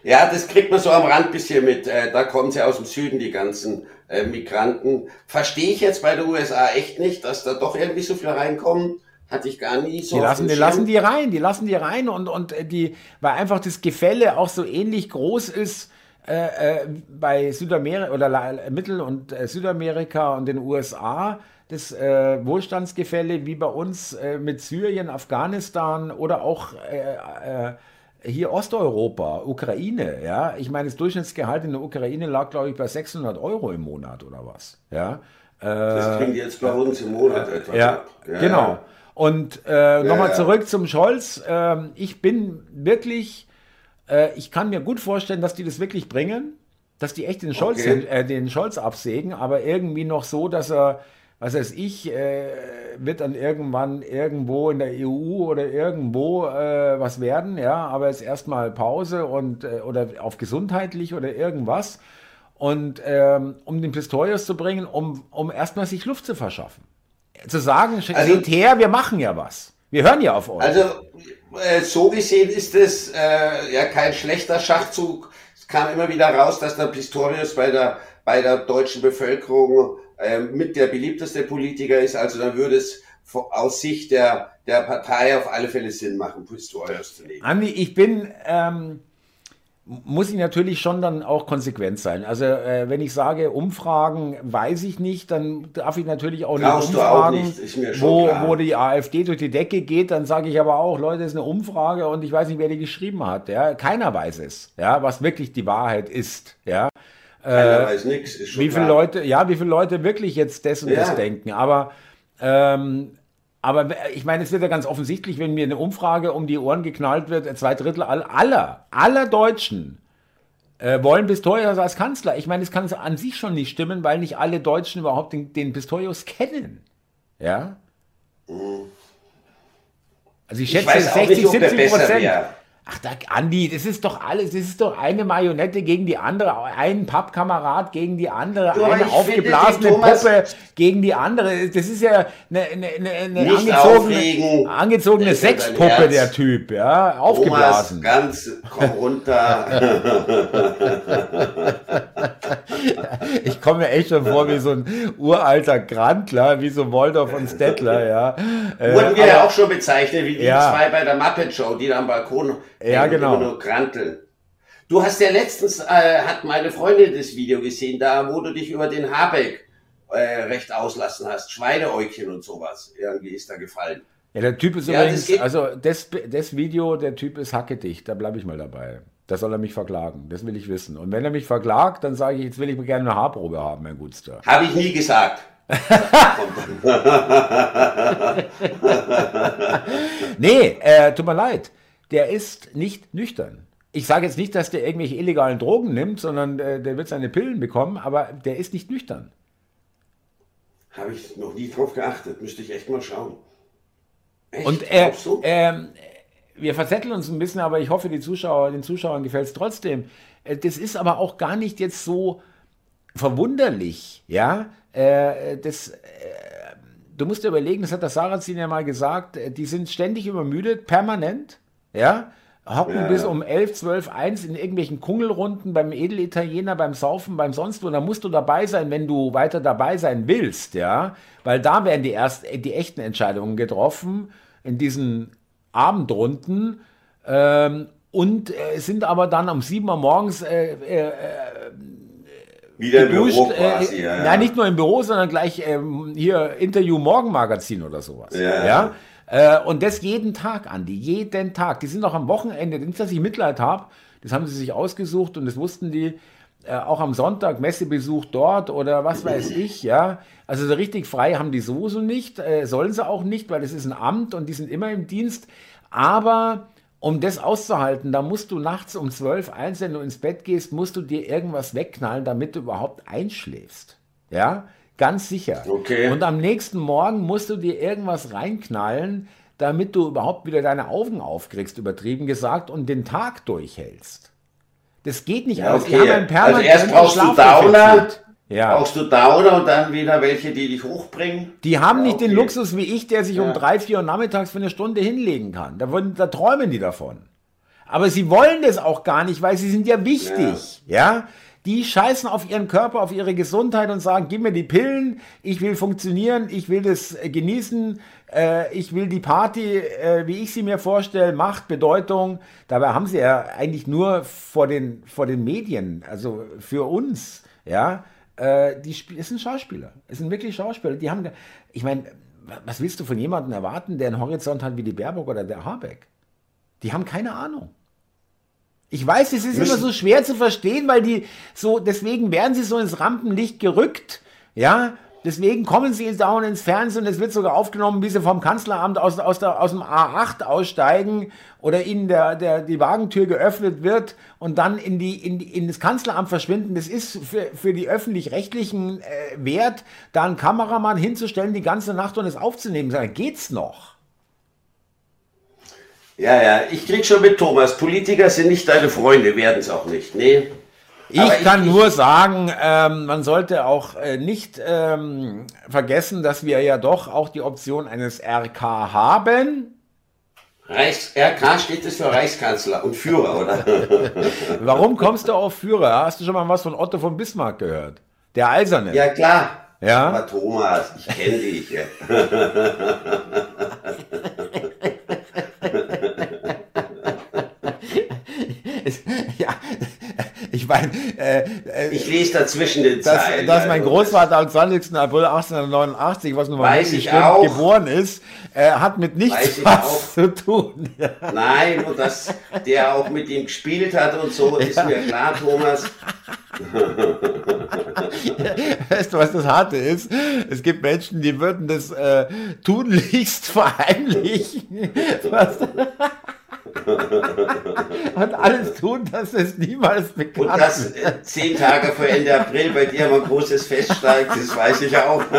ja. Das kriegt man so am Rand bisschen mit. Äh, da kommen sie aus dem Süden, die ganzen äh, Migranten. Verstehe ich jetzt bei der USA echt nicht, dass da doch irgendwie so viel reinkommen. Hatte ich gar nie so. Die lassen, die lassen die rein, die lassen die rein und, und äh, die, weil einfach das Gefälle auch so ähnlich groß ist. Äh, äh, bei Südamerika oder Mittel- und äh, Südamerika und den USA das äh, Wohlstandsgefälle wie bei uns äh, mit Syrien, Afghanistan oder auch äh, hier Osteuropa, Ukraine, ja, ich meine, das Durchschnittsgehalt in der Ukraine lag, glaube ich, bei 600 Euro im Monat oder was, ja. Das klingt jetzt bei uns im Monat äh, etwas ja, ab. Ja, genau. Und äh, nochmal zurück zum Scholz. Äh, ich bin wirklich, äh, ich kann mir gut vorstellen, dass die das wirklich bringen, dass die echt den Scholz, okay. Äh, den Scholz absägen, aber irgendwie noch so, dass er was weiß ich, äh, wird dann irgendwann irgendwo in der EU oder irgendwo äh, was werden, ja, aber jetzt erstmal Pause und äh, oder auf gesundheitlich oder irgendwas. Und ähm, um den Pistorius zu bringen, um, um erstmal sich Luft zu verschaffen. Zu sagen, also, her, wir machen ja was. Wir hören ja auf euch. Also äh, so gesehen ist es äh, ja kein schlechter Schachzug. Es kam immer wieder raus, dass der Pistorius bei der, bei der deutschen Bevölkerung äh, mit der beliebteste Politiker ist. Also dann würde es aus Sicht der, der Partei auf alle Fälle Sinn machen, Pistorius zu nehmen. Andi, ich bin... Ähm muss ich natürlich schon dann auch konsequent sein. Also äh, wenn ich sage Umfragen, weiß ich nicht, dann darf ich natürlich auch Glaubst nicht umfragen, nicht. wo, wo die AfD durch die Decke geht. Dann sage ich aber auch, Leute, es ist eine Umfrage und ich weiß nicht, wer die geschrieben hat. Ja, keiner weiß es. Ja, was wirklich die Wahrheit ist. Ja. Keiner äh, weiß nichts. Wie viele. Leute, ja, wie viele Leute wirklich jetzt das und ja. das denken. Aber ähm, aber ich meine, es wird ja ganz offensichtlich, wenn mir eine Umfrage um die Ohren geknallt wird, zwei Drittel aller, aller Deutschen äh, wollen Pistorius als Kanzler. Ich meine, es kann an sich schon nicht stimmen, weil nicht alle Deutschen überhaupt den, den Pistorius kennen. Ja? Also ich schätze ich 60, nicht, 70 Prozent. Ach, da, Andi, das ist doch alles, das ist doch eine Marionette gegen die andere, ein Pappkamerad gegen die andere, du, eine aufgeblasene Puppe gegen die andere. Das ist ja eine, eine, eine, eine angezogene, angezogene Sexpuppe, der Typ, ja, aufgeblasen. Thomas, ganz, komm runter. ich komme mir echt schon vor wie so ein uralter Grantler, wie so Waldorf und Stettler, ja. Wurden wir ja auch schon bezeichnet, wie die ja. zwei bei der Muppet Show, die da am Balkon ja, genau. nur granteln. Du hast ja letztens, äh, hat meine Freundin das Video gesehen, da wo du dich über den Habeck äh, recht auslassen hast. Schweineäugchen und sowas. Irgendwie ist da gefallen. Ja, der Typ ist ja, übrigens, das also das, das Video, der Typ ist hackedicht, da bleibe ich mal dabei. Da soll er mich verklagen, das will ich wissen. Und wenn er mich verklagt, dann sage ich, jetzt will ich gerne eine Haarprobe haben, mein Gutster. Habe ich nie gesagt. nee, äh, tut mir leid der ist nicht nüchtern. Ich sage jetzt nicht, dass der irgendwelche illegalen Drogen nimmt, sondern äh, der wird seine Pillen bekommen, aber der ist nicht nüchtern. Habe ich noch nie drauf geachtet, müsste ich echt mal schauen. Echt? Und äh, äh, wir verzetteln uns ein bisschen, aber ich hoffe, die Zuschauer, den Zuschauern gefällt es trotzdem. Äh, das ist aber auch gar nicht jetzt so verwunderlich, ja. Äh, das, äh, du musst dir überlegen, das hat der Sarrazin ja mal gesagt, die sind ständig übermüdet, permanent ja, hocken ja, bis um 11, 12, 1 in irgendwelchen Kungelrunden beim Edelitaliener, beim Saufen, beim sonst wo. Da musst du dabei sein, wenn du weiter dabei sein willst, ja. Weil da werden die erst die echten Entscheidungen getroffen in diesen Abendrunden. Ähm, und äh, sind aber dann um 7 Uhr morgens äh, äh, äh wieder geduscht, im Büro äh, quasi, ja, ja. Nein, nicht nur im Büro, sondern gleich ähm, hier Interview Morgenmagazin oder sowas. Ja, ja? Äh, und das jeden Tag, Andi, jeden Tag. Die sind auch am Wochenende, nicht, dass ich Mitleid habe, das haben sie sich ausgesucht und das wussten die. Äh, auch am Sonntag Messebesuch dort oder was weiß ich, ja. Also so richtig frei haben die sowieso nicht, äh, sollen sie auch nicht, weil das ist ein Amt und die sind immer im Dienst. Aber um das auszuhalten, da musst du nachts um 12, 1, wenn du ins Bett gehst, musst du dir irgendwas wegknallen, damit du überhaupt einschläfst. Ja, Ganz sicher. Okay. Und am nächsten Morgen musst du dir irgendwas reinknallen, damit du überhaupt wieder deine Augen aufkriegst, übertrieben gesagt, und den Tag durchhältst. Das geht nicht ja, okay. Also erst brauchst du Downer, ja. brauchst du Downer und dann wieder welche, die dich hochbringen. Die haben ja, nicht okay. den Luxus wie ich, der sich ja. um drei, vier Uhr nachmittags für eine Stunde hinlegen kann. Da, wollen, da träumen die davon. Aber sie wollen das auch gar nicht, weil sie sind ja wichtig. Ja. Die scheißen auf ihren Körper, auf ihre Gesundheit und sagen, gib mir die Pillen, ich will funktionieren, ich will das äh, genießen, äh, ich will die Party, äh, wie ich sie mir vorstelle, Macht, Bedeutung. Dabei haben sie ja eigentlich nur vor den, vor den Medien, also für uns, ja, äh, die es sind Schauspieler, es sind wirklich Schauspieler. Die haben, ich meine, was willst du von jemandem erwarten, der einen Horizont hat wie die Baerbock oder der Habeck? Die haben keine Ahnung. Ich weiß, es ist immer so schwer zu verstehen, weil die so, deswegen werden sie so ins Rampenlicht gerückt, ja. Deswegen kommen sie dauernd ins Fernsehen und es wird sogar aufgenommen, wie sie vom Kanzleramt aus, aus, der, aus dem A8 aussteigen oder ihnen der, der, die Wagentür geöffnet wird und dann in, die, in, die, in das Kanzleramt verschwinden. Das ist für, für die Öffentlich-Rechtlichen äh, wert, da einen Kameramann hinzustellen die ganze Nacht und es aufzunehmen. Da geht's noch. Ja, ja, ich krieg schon mit Thomas. Politiker sind nicht deine Freunde, werden es auch nicht. Nee. Ich ich kann nur sagen, ähm, man sollte auch äh, nicht ähm, vergessen, dass wir ja doch auch die Option eines RK haben. Reichs, RK steht das für Reichskanzler und Führer, oder? Warum kommst du auf Führer? Hast du schon mal was von Otto von Bismarck gehört? Der Eiserne. Ja, klar. Ja? Aber Thomas, ich kenne dich. Ja. ich meine, äh, äh, ich lese dazwischen den dass, Zeilen. dass mein also, Großvater am 20. April 1889, was nun mal nicht stimmt, geboren ist, äh, hat mit nichts ich was auch. zu tun. Nein, und dass der auch mit ihm gespielt hat und so, ist mir klar, Thomas. Weißt du, was das Harte ist? Es gibt Menschen, die würden das äh, tunlichst verheimlichen. Und alles tun, dass es niemals Und bekannt dass ist. äh, zehn Tage vor Ende April bei dir mal ein großes Fest steigt, das weiß ich auch.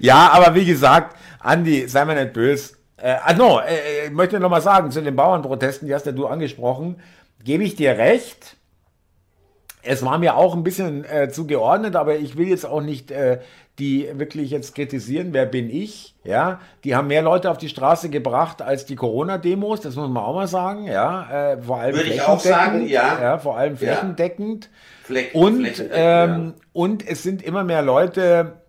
Ja, aber wie gesagt, Andi, sei mir nicht böse. Äh, ah, no, äh, ich möchte noch mal sagen, zu den Bauernprotesten, die hast ja du angesprochen, gebe ich dir recht. Es war mir auch ein bisschen äh, zu geordnet, aber ich will jetzt auch nicht äh, die wirklich jetzt kritisieren. Wer bin ich? Ja, die haben mehr Leute auf die Straße gebracht als die Corona-Demos, das muss man auch mal sagen. Ja, äh, vor allem Würde ich auch sagen, flächendeckend. ja. ja vor allem Ja. flächendeckend. Fleck, Und, Flächendeckend, ähm, und es sind immer mehr Leute,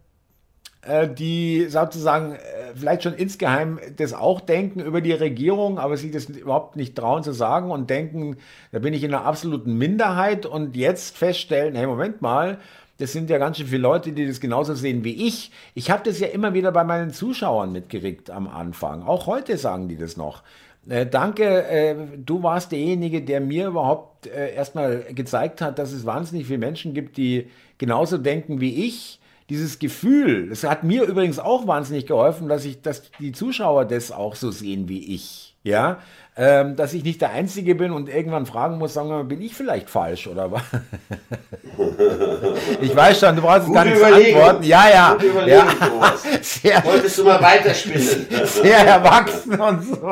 die sozusagen äh, vielleicht schon insgeheim das auch denken über die Regierung, aber sich das überhaupt nicht trauen zu sagen und denken, da bin ich in einer absoluten Minderheit und jetzt feststellen, hey, Moment mal, das sind ja ganz schön viele Leute, die das genauso sehen wie ich. Ich habe das ja immer wieder bei meinen Zuschauern mitgekriegt am Anfang. Auch heute sagen die das noch. Äh, danke, äh, du warst derjenige, der mir überhaupt äh, erstmal gezeigt hat, dass es wahnsinnig viele Menschen gibt, die genauso denken wie ich. Dieses Gefühl, das hat mir übrigens auch wahnsinnig geholfen, dass ich, dass die Zuschauer das auch so sehen wie ich. Ja, ähm, dass ich nicht der Einzige bin und irgendwann fragen muss, sagen wir mal, bin ich vielleicht falsch oder was? ich weiß schon, du brauchst es gar nicht zu Überlegung. antworten. Ja, ja, Überlegung, ja. Thomas. Sehr, Wolltest du mal weiterspinnen? sehr erwachsen und so.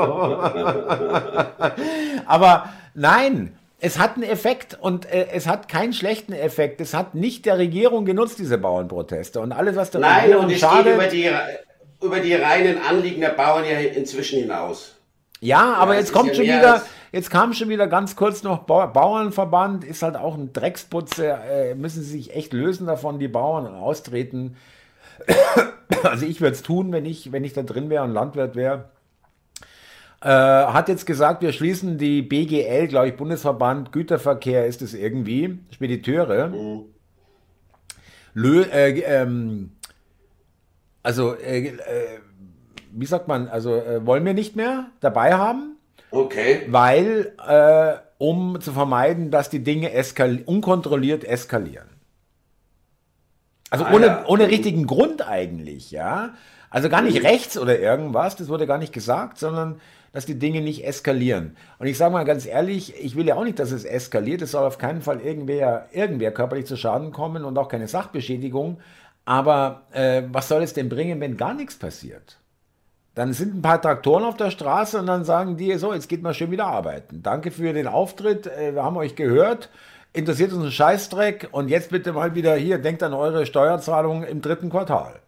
Aber nein, es hat einen Effekt und äh, es hat keinen schlechten Effekt. Es hat nicht der Regierung genutzt, diese Bauernproteste. Und alles, was der Nein, Regierung und es schadet. geht über die, über die reinen Anliegen der Bauern ja inzwischen hinaus. Ja, aber Ja, jetzt kommt ja schon wieder, jetzt kam schon wieder ganz kurz noch Bau Bauernverband, ist halt auch ein Drecksputze, äh, müssen sie sich echt lösen davon, die Bauern austreten. Also ich würde es tun, wenn ich, wenn ich da drin wäre und Landwirt wäre. Äh, hat jetzt gesagt, wir schließen die BGL, glaube ich, Bundesverband Güterverkehr ist es irgendwie, Spediteure. Lö, äh, ähm, also, äh, äh, wie sagt man, also äh, wollen wir nicht mehr dabei haben, Okay. weil, äh, um zu vermeiden, dass die Dinge eskal unkontrolliert eskalieren. Also Ah, ohne, ja. ohne richtigen Grund eigentlich, ja. Also gar nicht rechts oder irgendwas, das wurde gar nicht gesagt, sondern dass die Dinge nicht eskalieren. Und ich sage mal ganz ehrlich, ich will ja auch nicht, dass es eskaliert. Es soll auf keinen Fall irgendwer, irgendwer körperlich zu Schaden kommen und auch keine Sachbeschädigung. Aber äh, was soll es denn bringen, wenn gar nichts passiert? Dann sind ein paar Traktoren auf der Straße und dann sagen die, so, jetzt geht mal schön wieder arbeiten. Danke für den Auftritt, äh, wir haben euch gehört, interessiert uns ein Scheißdreck und jetzt bitte mal wieder hier, denkt an eure Steuerzahlungen im dritten Quartal.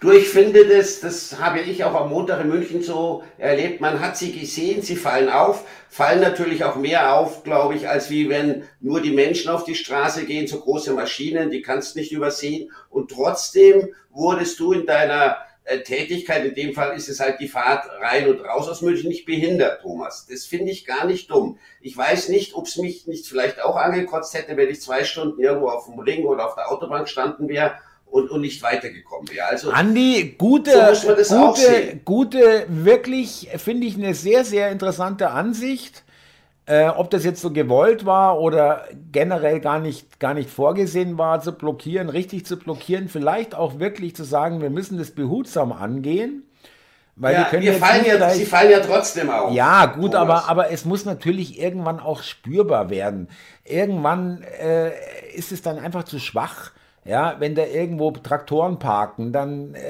Du, ich finde das, das habe ich auch am Montag in München so erlebt. Man hat sie gesehen, sie fallen auf, fallen natürlich auch mehr auf, glaube ich, als wie wenn nur die Menschen auf die Straße gehen, so große Maschinen, die kannst nicht übersehen. Und trotzdem wurdest du in deiner äh, Tätigkeit, in dem Fall ist es halt die Fahrt rein und raus aus München, nicht behindert, Thomas. Das finde ich gar nicht dumm. Ich weiß nicht, ob es mich nicht vielleicht auch angekotzt hätte, wenn ich zwei Stunden irgendwo auf dem Ring oder auf der Autobahn gestanden wäre und, und nicht weitergekommen wäre. Also Andi, gute, So gute, gute, wirklich, finde ich, eine sehr, sehr interessante Ansicht. Äh, ob das jetzt so gewollt war oder generell gar nicht, gar nicht vorgesehen war, zu blockieren, richtig zu blockieren, vielleicht auch wirklich zu sagen, wir müssen das behutsam angehen. Weil ja, wir fallen ja, sie fallen ja trotzdem auf. ja, gut, Thomas. aber, aber es muss natürlich irgendwann auch spürbar werden. Irgendwann äh, ist es dann einfach zu schwach. Ja, wenn da irgendwo Traktoren parken, dann äh,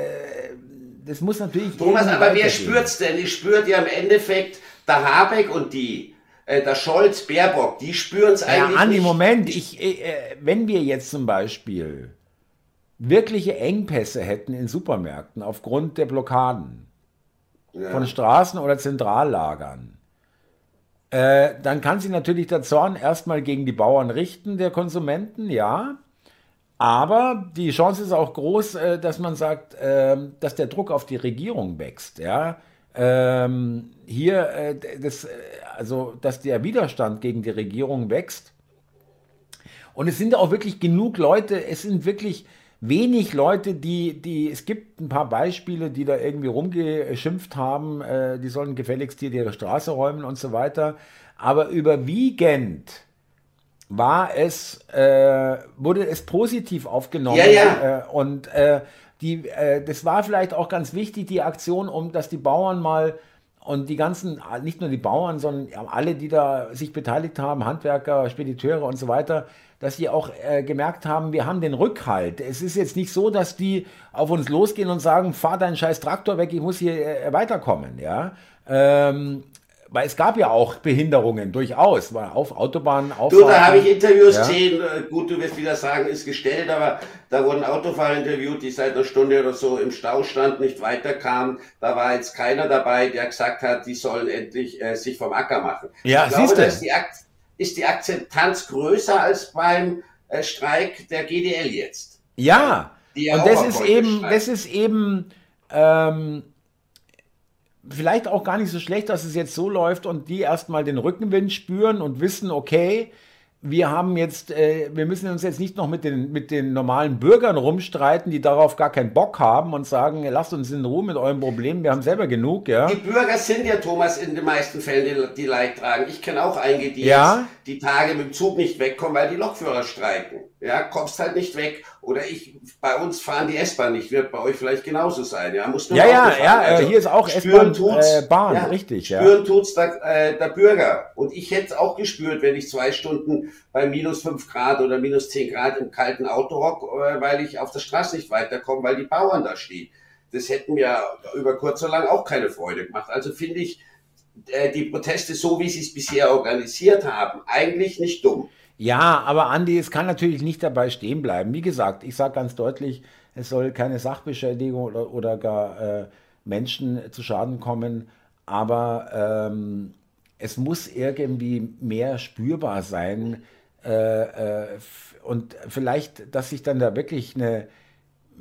das muss natürlich. Thomas, aber wer spürt's denn? Ich spürt ja im Endeffekt der Habeck und die, äh, der Scholz, Baerbock, die spüren's Ja, eigentlich Andi, nicht. Moment, ich, äh, wenn wir jetzt zum Beispiel wirkliche Engpässe hätten in Supermärkten aufgrund der Blockaden ja. von Straßen oder Zentrallagern, äh, dann kann sich natürlich der Zorn erstmal gegen die Bauern richten, der Konsumenten, ja. Aber die Chance ist auch groß, äh, dass man sagt, äh, dass der Druck auf die Regierung wächst, ja. Ähm, hier, äh, das, äh, also, dass der Widerstand gegen die Regierung wächst. Und es sind auch wirklich genug Leute, es sind wirklich wenig Leute, die, die, es gibt ein paar Beispiele, die da irgendwie rumgeschimpft haben, die sollen gefälligst hier ihre Straße räumen und so weiter. Aber überwiegend war es, äh, wurde es positiv aufgenommen. Ja, ja. Äh, und äh, die, äh, das war vielleicht auch ganz wichtig, die Aktion, um dass die Bauern mal und die ganzen, nicht nur die Bauern, sondern alle, die da sich beteiligt haben, Handwerker, Spediteure und so weiter, dass sie auch äh, gemerkt haben, wir haben den Rückhalt. Es ist jetzt nicht so, dass die auf uns losgehen und sagen, fahr deinen scheiß Traktor weg, ich muss hier äh, weiterkommen, ja. Ähm, weil es gab ja auch Behinderungen durchaus, war auf Autobahnen, auf. Du, da habe ich Interviews ja. gesehen, äh, gut, du wirst wieder sagen, ist gestellt, aber da wurden Autofahrer interviewt, die seit einer Stunde oder so im Stau standen, nicht weiterkamen. Da war jetzt keiner dabei, der gesagt hat, die sollen endlich äh, sich vom Acker machen. Ja, ich siehst du. Ist die, ist die Akzeptanz größer als beim äh, Streik der GDL jetzt? Ja, und das ist, eben, das ist eben, ähm, vielleicht auch gar nicht so schlecht, dass es jetzt so läuft und die erstmal den Rückenwind spüren und wissen, okay, wir haben jetzt, äh, wir müssen uns jetzt nicht noch mit den, mit den normalen Bürgern rumstreiten, die darauf gar keinen Bock haben und sagen, lasst uns in Ruhe mit eurem Problem, wir haben selber genug, ja. Die Bürger sind ja, Thomas, in den meisten Fällen, die, die Leid tragen. Ich kenne auch einige, die ja? die Tage mit dem Zug nicht wegkommen, weil die Lokführer streiken. Ja, kommst halt nicht weg. Oder ich, bei uns fahren die S-Bahn nicht, wird bei euch vielleicht genauso sein. Ja, muss nur ja, ja, ja, also, hier ist auch S-Bahn, äh, Bahn, ja, richtig. Ja. Spüren tut's der, äh, der Bürger. Und ich hätte es auch gespürt, wenn ich zwei Stunden bei minus fünf Grad oder minus zehn Grad im kalten Auto hock, äh, weil ich auf der Straße nicht weiterkomme, weil die Bauern da stehen. Das hätten mir über kurz oder lang auch keine Freude gemacht. Also finde ich, äh, die Proteste, so wie sie es bisher organisiert haben, eigentlich nicht dumm. Ja, aber Andi, es kann natürlich nicht dabei stehen bleiben. Wie gesagt, ich sage ganz deutlich, es soll keine Sachbeschädigung oder, oder gar äh, Menschen zu Schaden kommen, aber ähm, es muss irgendwie mehr spürbar sein äh, äh, und vielleicht, dass sich dann da wirklich eine,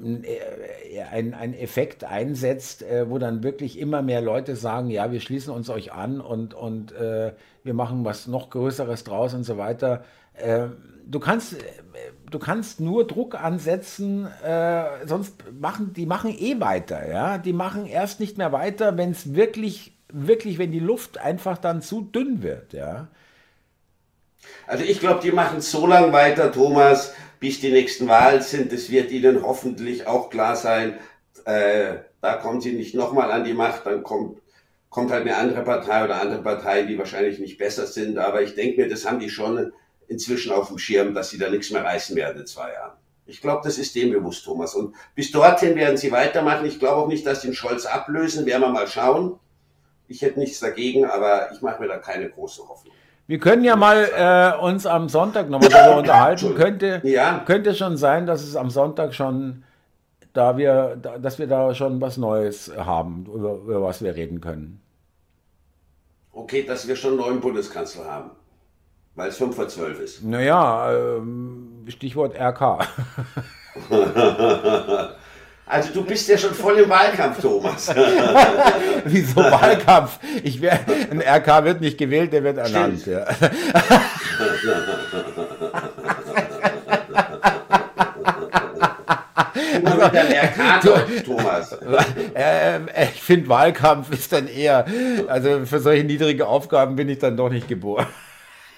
äh, ein, ein Effekt einsetzt, äh, wo dann wirklich immer mehr Leute sagen, ja, wir schließen uns euch an und, und äh, wir machen was noch Größeres draus und so weiter. Äh, du kannst, du kannst nur Druck ansetzen, äh, sonst machen die machen eh weiter, ja. Die machen erst nicht mehr weiter, wenn es wirklich, wirklich, wenn die Luft einfach dann zu dünn wird, ja. Also ich glaube, die machen so lange weiter, Thomas, bis die nächsten Wahlen sind. Das wird ihnen hoffentlich auch klar sein. Äh, da kommen sie nicht nochmal an die Macht, dann kommt, kommt halt eine andere Partei oder andere Parteien, die wahrscheinlich nicht besser sind. Aber ich denke mir, das haben die schon inzwischen auf dem Schirm, dass sie da nichts mehr reißen werden in zwei Jahren. Ich glaube, das ist dem bewusst, Thomas. Und bis dorthin werden sie weitermachen. Ich glaube auch nicht, dass sie den Scholz ablösen. Werden wir mal schauen. Ich hätte nichts dagegen, aber ich mache mir da keine große Hoffnung. Wir können ja mal äh, uns am Sonntag nochmal darüber unterhalten. Könnte, ja. könnte schon sein, dass es am Sonntag schon, da wir, da, dass wir da schon was Neues haben, über, über was wir reden können. Okay, dass wir schon einen neuen Bundeskanzler haben. Weil es 5 vor 12 ist. Naja, ähm, Stichwort RK. Also du bist ja schon voll im Wahlkampf, Thomas. Wieso Wahlkampf? Ich wär, ein RK wird nicht gewählt, der wird ernannt. Ja. Also, RK, Thomas. Äh, äh, ich finde, Wahlkampf ist dann eher, also für solche niedrige Aufgaben bin ich dann doch nicht geboren.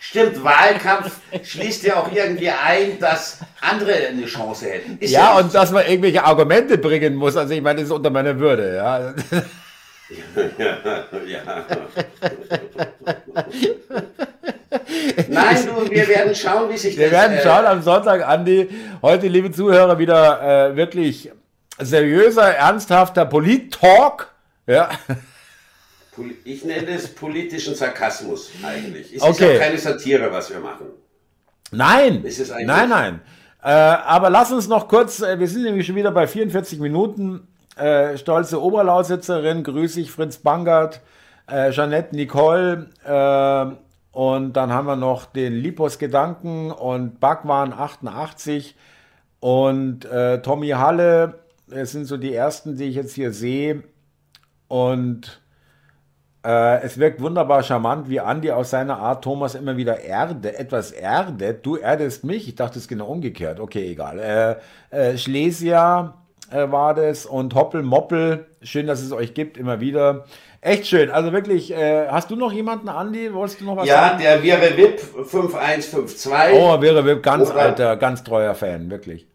Stimmt, Wahlkampf schließt ja auch irgendwie ein, dass andere eine Chance hätten. Ist ja, ja und dass man irgendwelche Argumente bringen muss. Also ich meine, das ist unter meiner Würde, ja. ja, ja. Nein, du, wir werden schauen, wie sich wir das... Wir werden äh, schauen am Sonntag, Andi. Heute, liebe Zuhörer, wieder äh, wirklich seriöser, ernsthafter Polit-Talk. Ja. Ich nenne es politischen Sarkasmus eigentlich. Es okay. ist auch keine Satire, was wir machen. Nein, nein, nein. Äh, aber lass uns noch kurz, äh, wir sind nämlich schon wieder bei 44 Minuten. Äh, stolze Oberlausitzerin, grüß ich Fritz Bangert, äh, Jeanette Nicole äh, und dann haben wir noch den Lipos Gedanken und Backwaren 88 und äh, Tommy Halle. Das sind so die ersten, die ich jetzt hier sehe. Und äh, es wirkt wunderbar charmant, wie Andi aus seiner Art Thomas immer wieder erde, etwas erdet. Du erdest mich. Ich dachte, es ist genau umgekehrt. Okay, egal. Äh, äh, Schlesia äh, war das und Hoppel Moppel. Schön, dass es euch gibt, immer wieder. Echt schön. Also wirklich, äh, hast du noch jemanden, Andi? Wolltest du noch was ja, sagen? der wäre VIP 5152. Oh, wäre Wip, ganz Oder- alter, ganz treuer Fan, wirklich.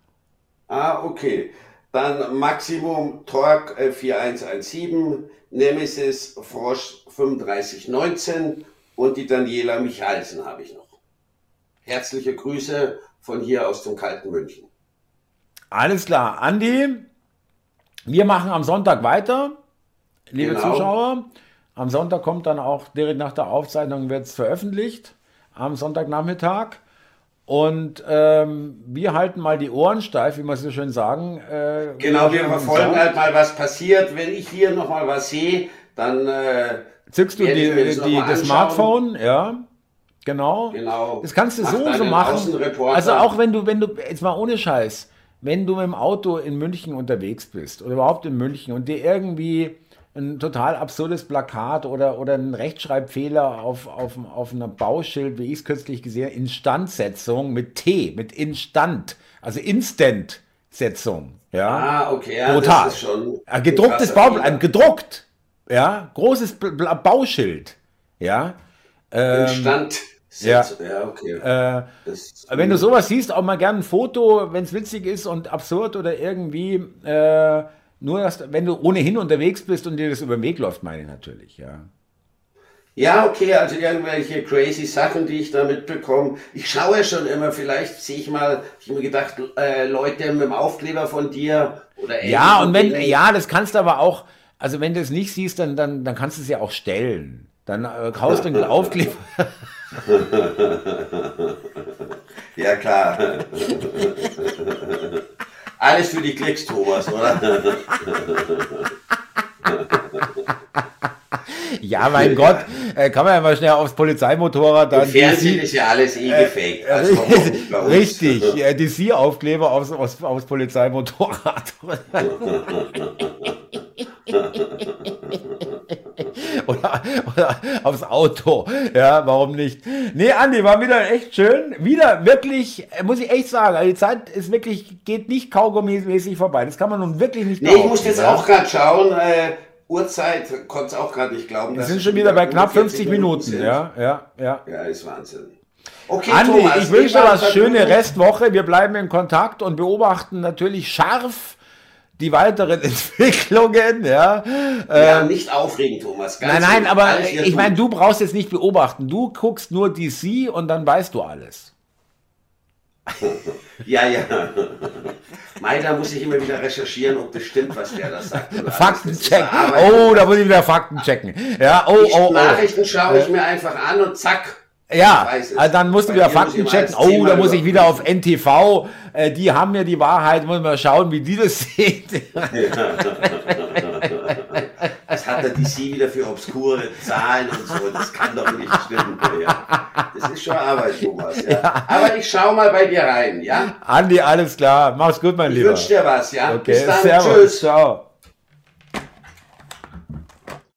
Ah, okay. Dann Maximum Torque äh, 4117, Nemesis Frosch 3519 und die Daniela Michalsen habe ich noch. Herzliche Grüße von hier aus dem kalten München. Alles klar. Andi, wir machen am Sonntag weiter, liebe Genau. Zuschauer. Am Sonntag kommt dann auch direkt nach der Aufzeichnung wird es veröffentlicht, am Sonntagnachmittag. Und ähm, wir halten mal die Ohren steif, wie man so schön sagen. Äh, Genau, wir verfolgen halt mal, was passiert. Wenn ich hier nochmal was sehe, dann äh, Zückst du die, das die, das. Smartphone, ja, genau. genau. Das kannst du Mach so dann so machen. Also auch wenn du, wenn du, jetzt mal ohne Scheiß, wenn du mit dem Auto in München unterwegs bist oder überhaupt in München und dir irgendwie ein total absurdes Plakat oder, oder ein Rechtschreibfehler auf, auf, auf einem Bauschild, wie ich es kürzlich gesehen habe, Instandsetzung mit T, mit Instand, also Instantsetzung, ja. Ah, okay, ja, Brutal. das ist schon Ein gedrucktes ein gedruckt, ja, großes Bauschild, ja. Ähm, Stand. ja. ja, okay. äh, wenn du sowas siehst, auch mal gerne ein Foto, wenn es witzig ist und absurd oder irgendwie, äh, nur dass, wenn du ohnehin unterwegs bist und dir das über den Weg läuft, meine ich natürlich, ja. Ja, okay, also irgendwelche crazy Sachen, die ich da mitbekomme. Ich schaue schon immer, vielleicht sehe ich mal, ich habe mir gedacht, äh, Leute mit dem Aufkleber von dir oder Ja, ähnlichen und wenn, ja, das kannst du aber auch, also wenn du es nicht siehst, dann, dann, dann kannst du es ja auch stellen. Dann äh, kaufst du den Aufkleber. Ja, klar. Alles für die Klicks, Thomas, oder? Ja, mein Gott, äh, kann man ja mal schnell aufs Polizeimotorrad dann. Im Fernsehen die- ist ja alles eh gefaked. Äh, Also? Richtig, äh, DC-Aufkleber aufs, aufs, aufs Polizeimotorrad. oder, oder aufs Auto. Ja, warum nicht? Nee, Andi, war wieder echt schön. Wieder wirklich, äh, muss ich echt sagen, also die Zeit ist wirklich, geht nicht kaugummimäßig vorbei. Das kann man nun wirklich nicht Nee, ich muss jetzt auch gerade schauen. Äh, Uhrzeit konnte es auch gerade nicht glauben. Wir sind schon wieder bei knapp 40 50 Minuten. sind. Ja, ja, ja. Ja, ist Wahnsinn. Okay, Andi, Thomas, ich wünsche dir was schöne. Restwoche. Wir bleiben in Kontakt und beobachten natürlich scharf die weiteren Entwicklungen. Ja. Ja, nicht aufregen, Thomas. Nein, nein, aber ich meine, du brauchst jetzt nicht beobachten. Du guckst nur DC und dann weißt du alles. Ja, ja. Mei, da muss ich immer wieder recherchieren, ob das stimmt, was der da sagt. und alles. Fakten Das ist checken. eine Arbeit. Oh, da muss ich wieder Fakten checken. Ja, oh, Die oh, oh. Nachrichten schaue ich mir einfach an und zack. Ja, Ich also dann musst du Bei wieder dir muss Fakten ich checken. Oh, da muss ich wieder auf zehnmal NTV. Äh, die haben ja die Wahrheit. Muss mal schauen, wie die das sehen. Was hat der DC wieder für obskure Zahlen und so? Das kann doch nicht stimmen. Ja. Das ist schon Arbeit, Thomas. Ja. Aber ich schaue mal bei dir rein, ja? Andi, alles klar. Mach's gut, mein Ich Lieber. wünsche dir was, ja? Okay, Bis dann. servus. Tschüss. Ciao.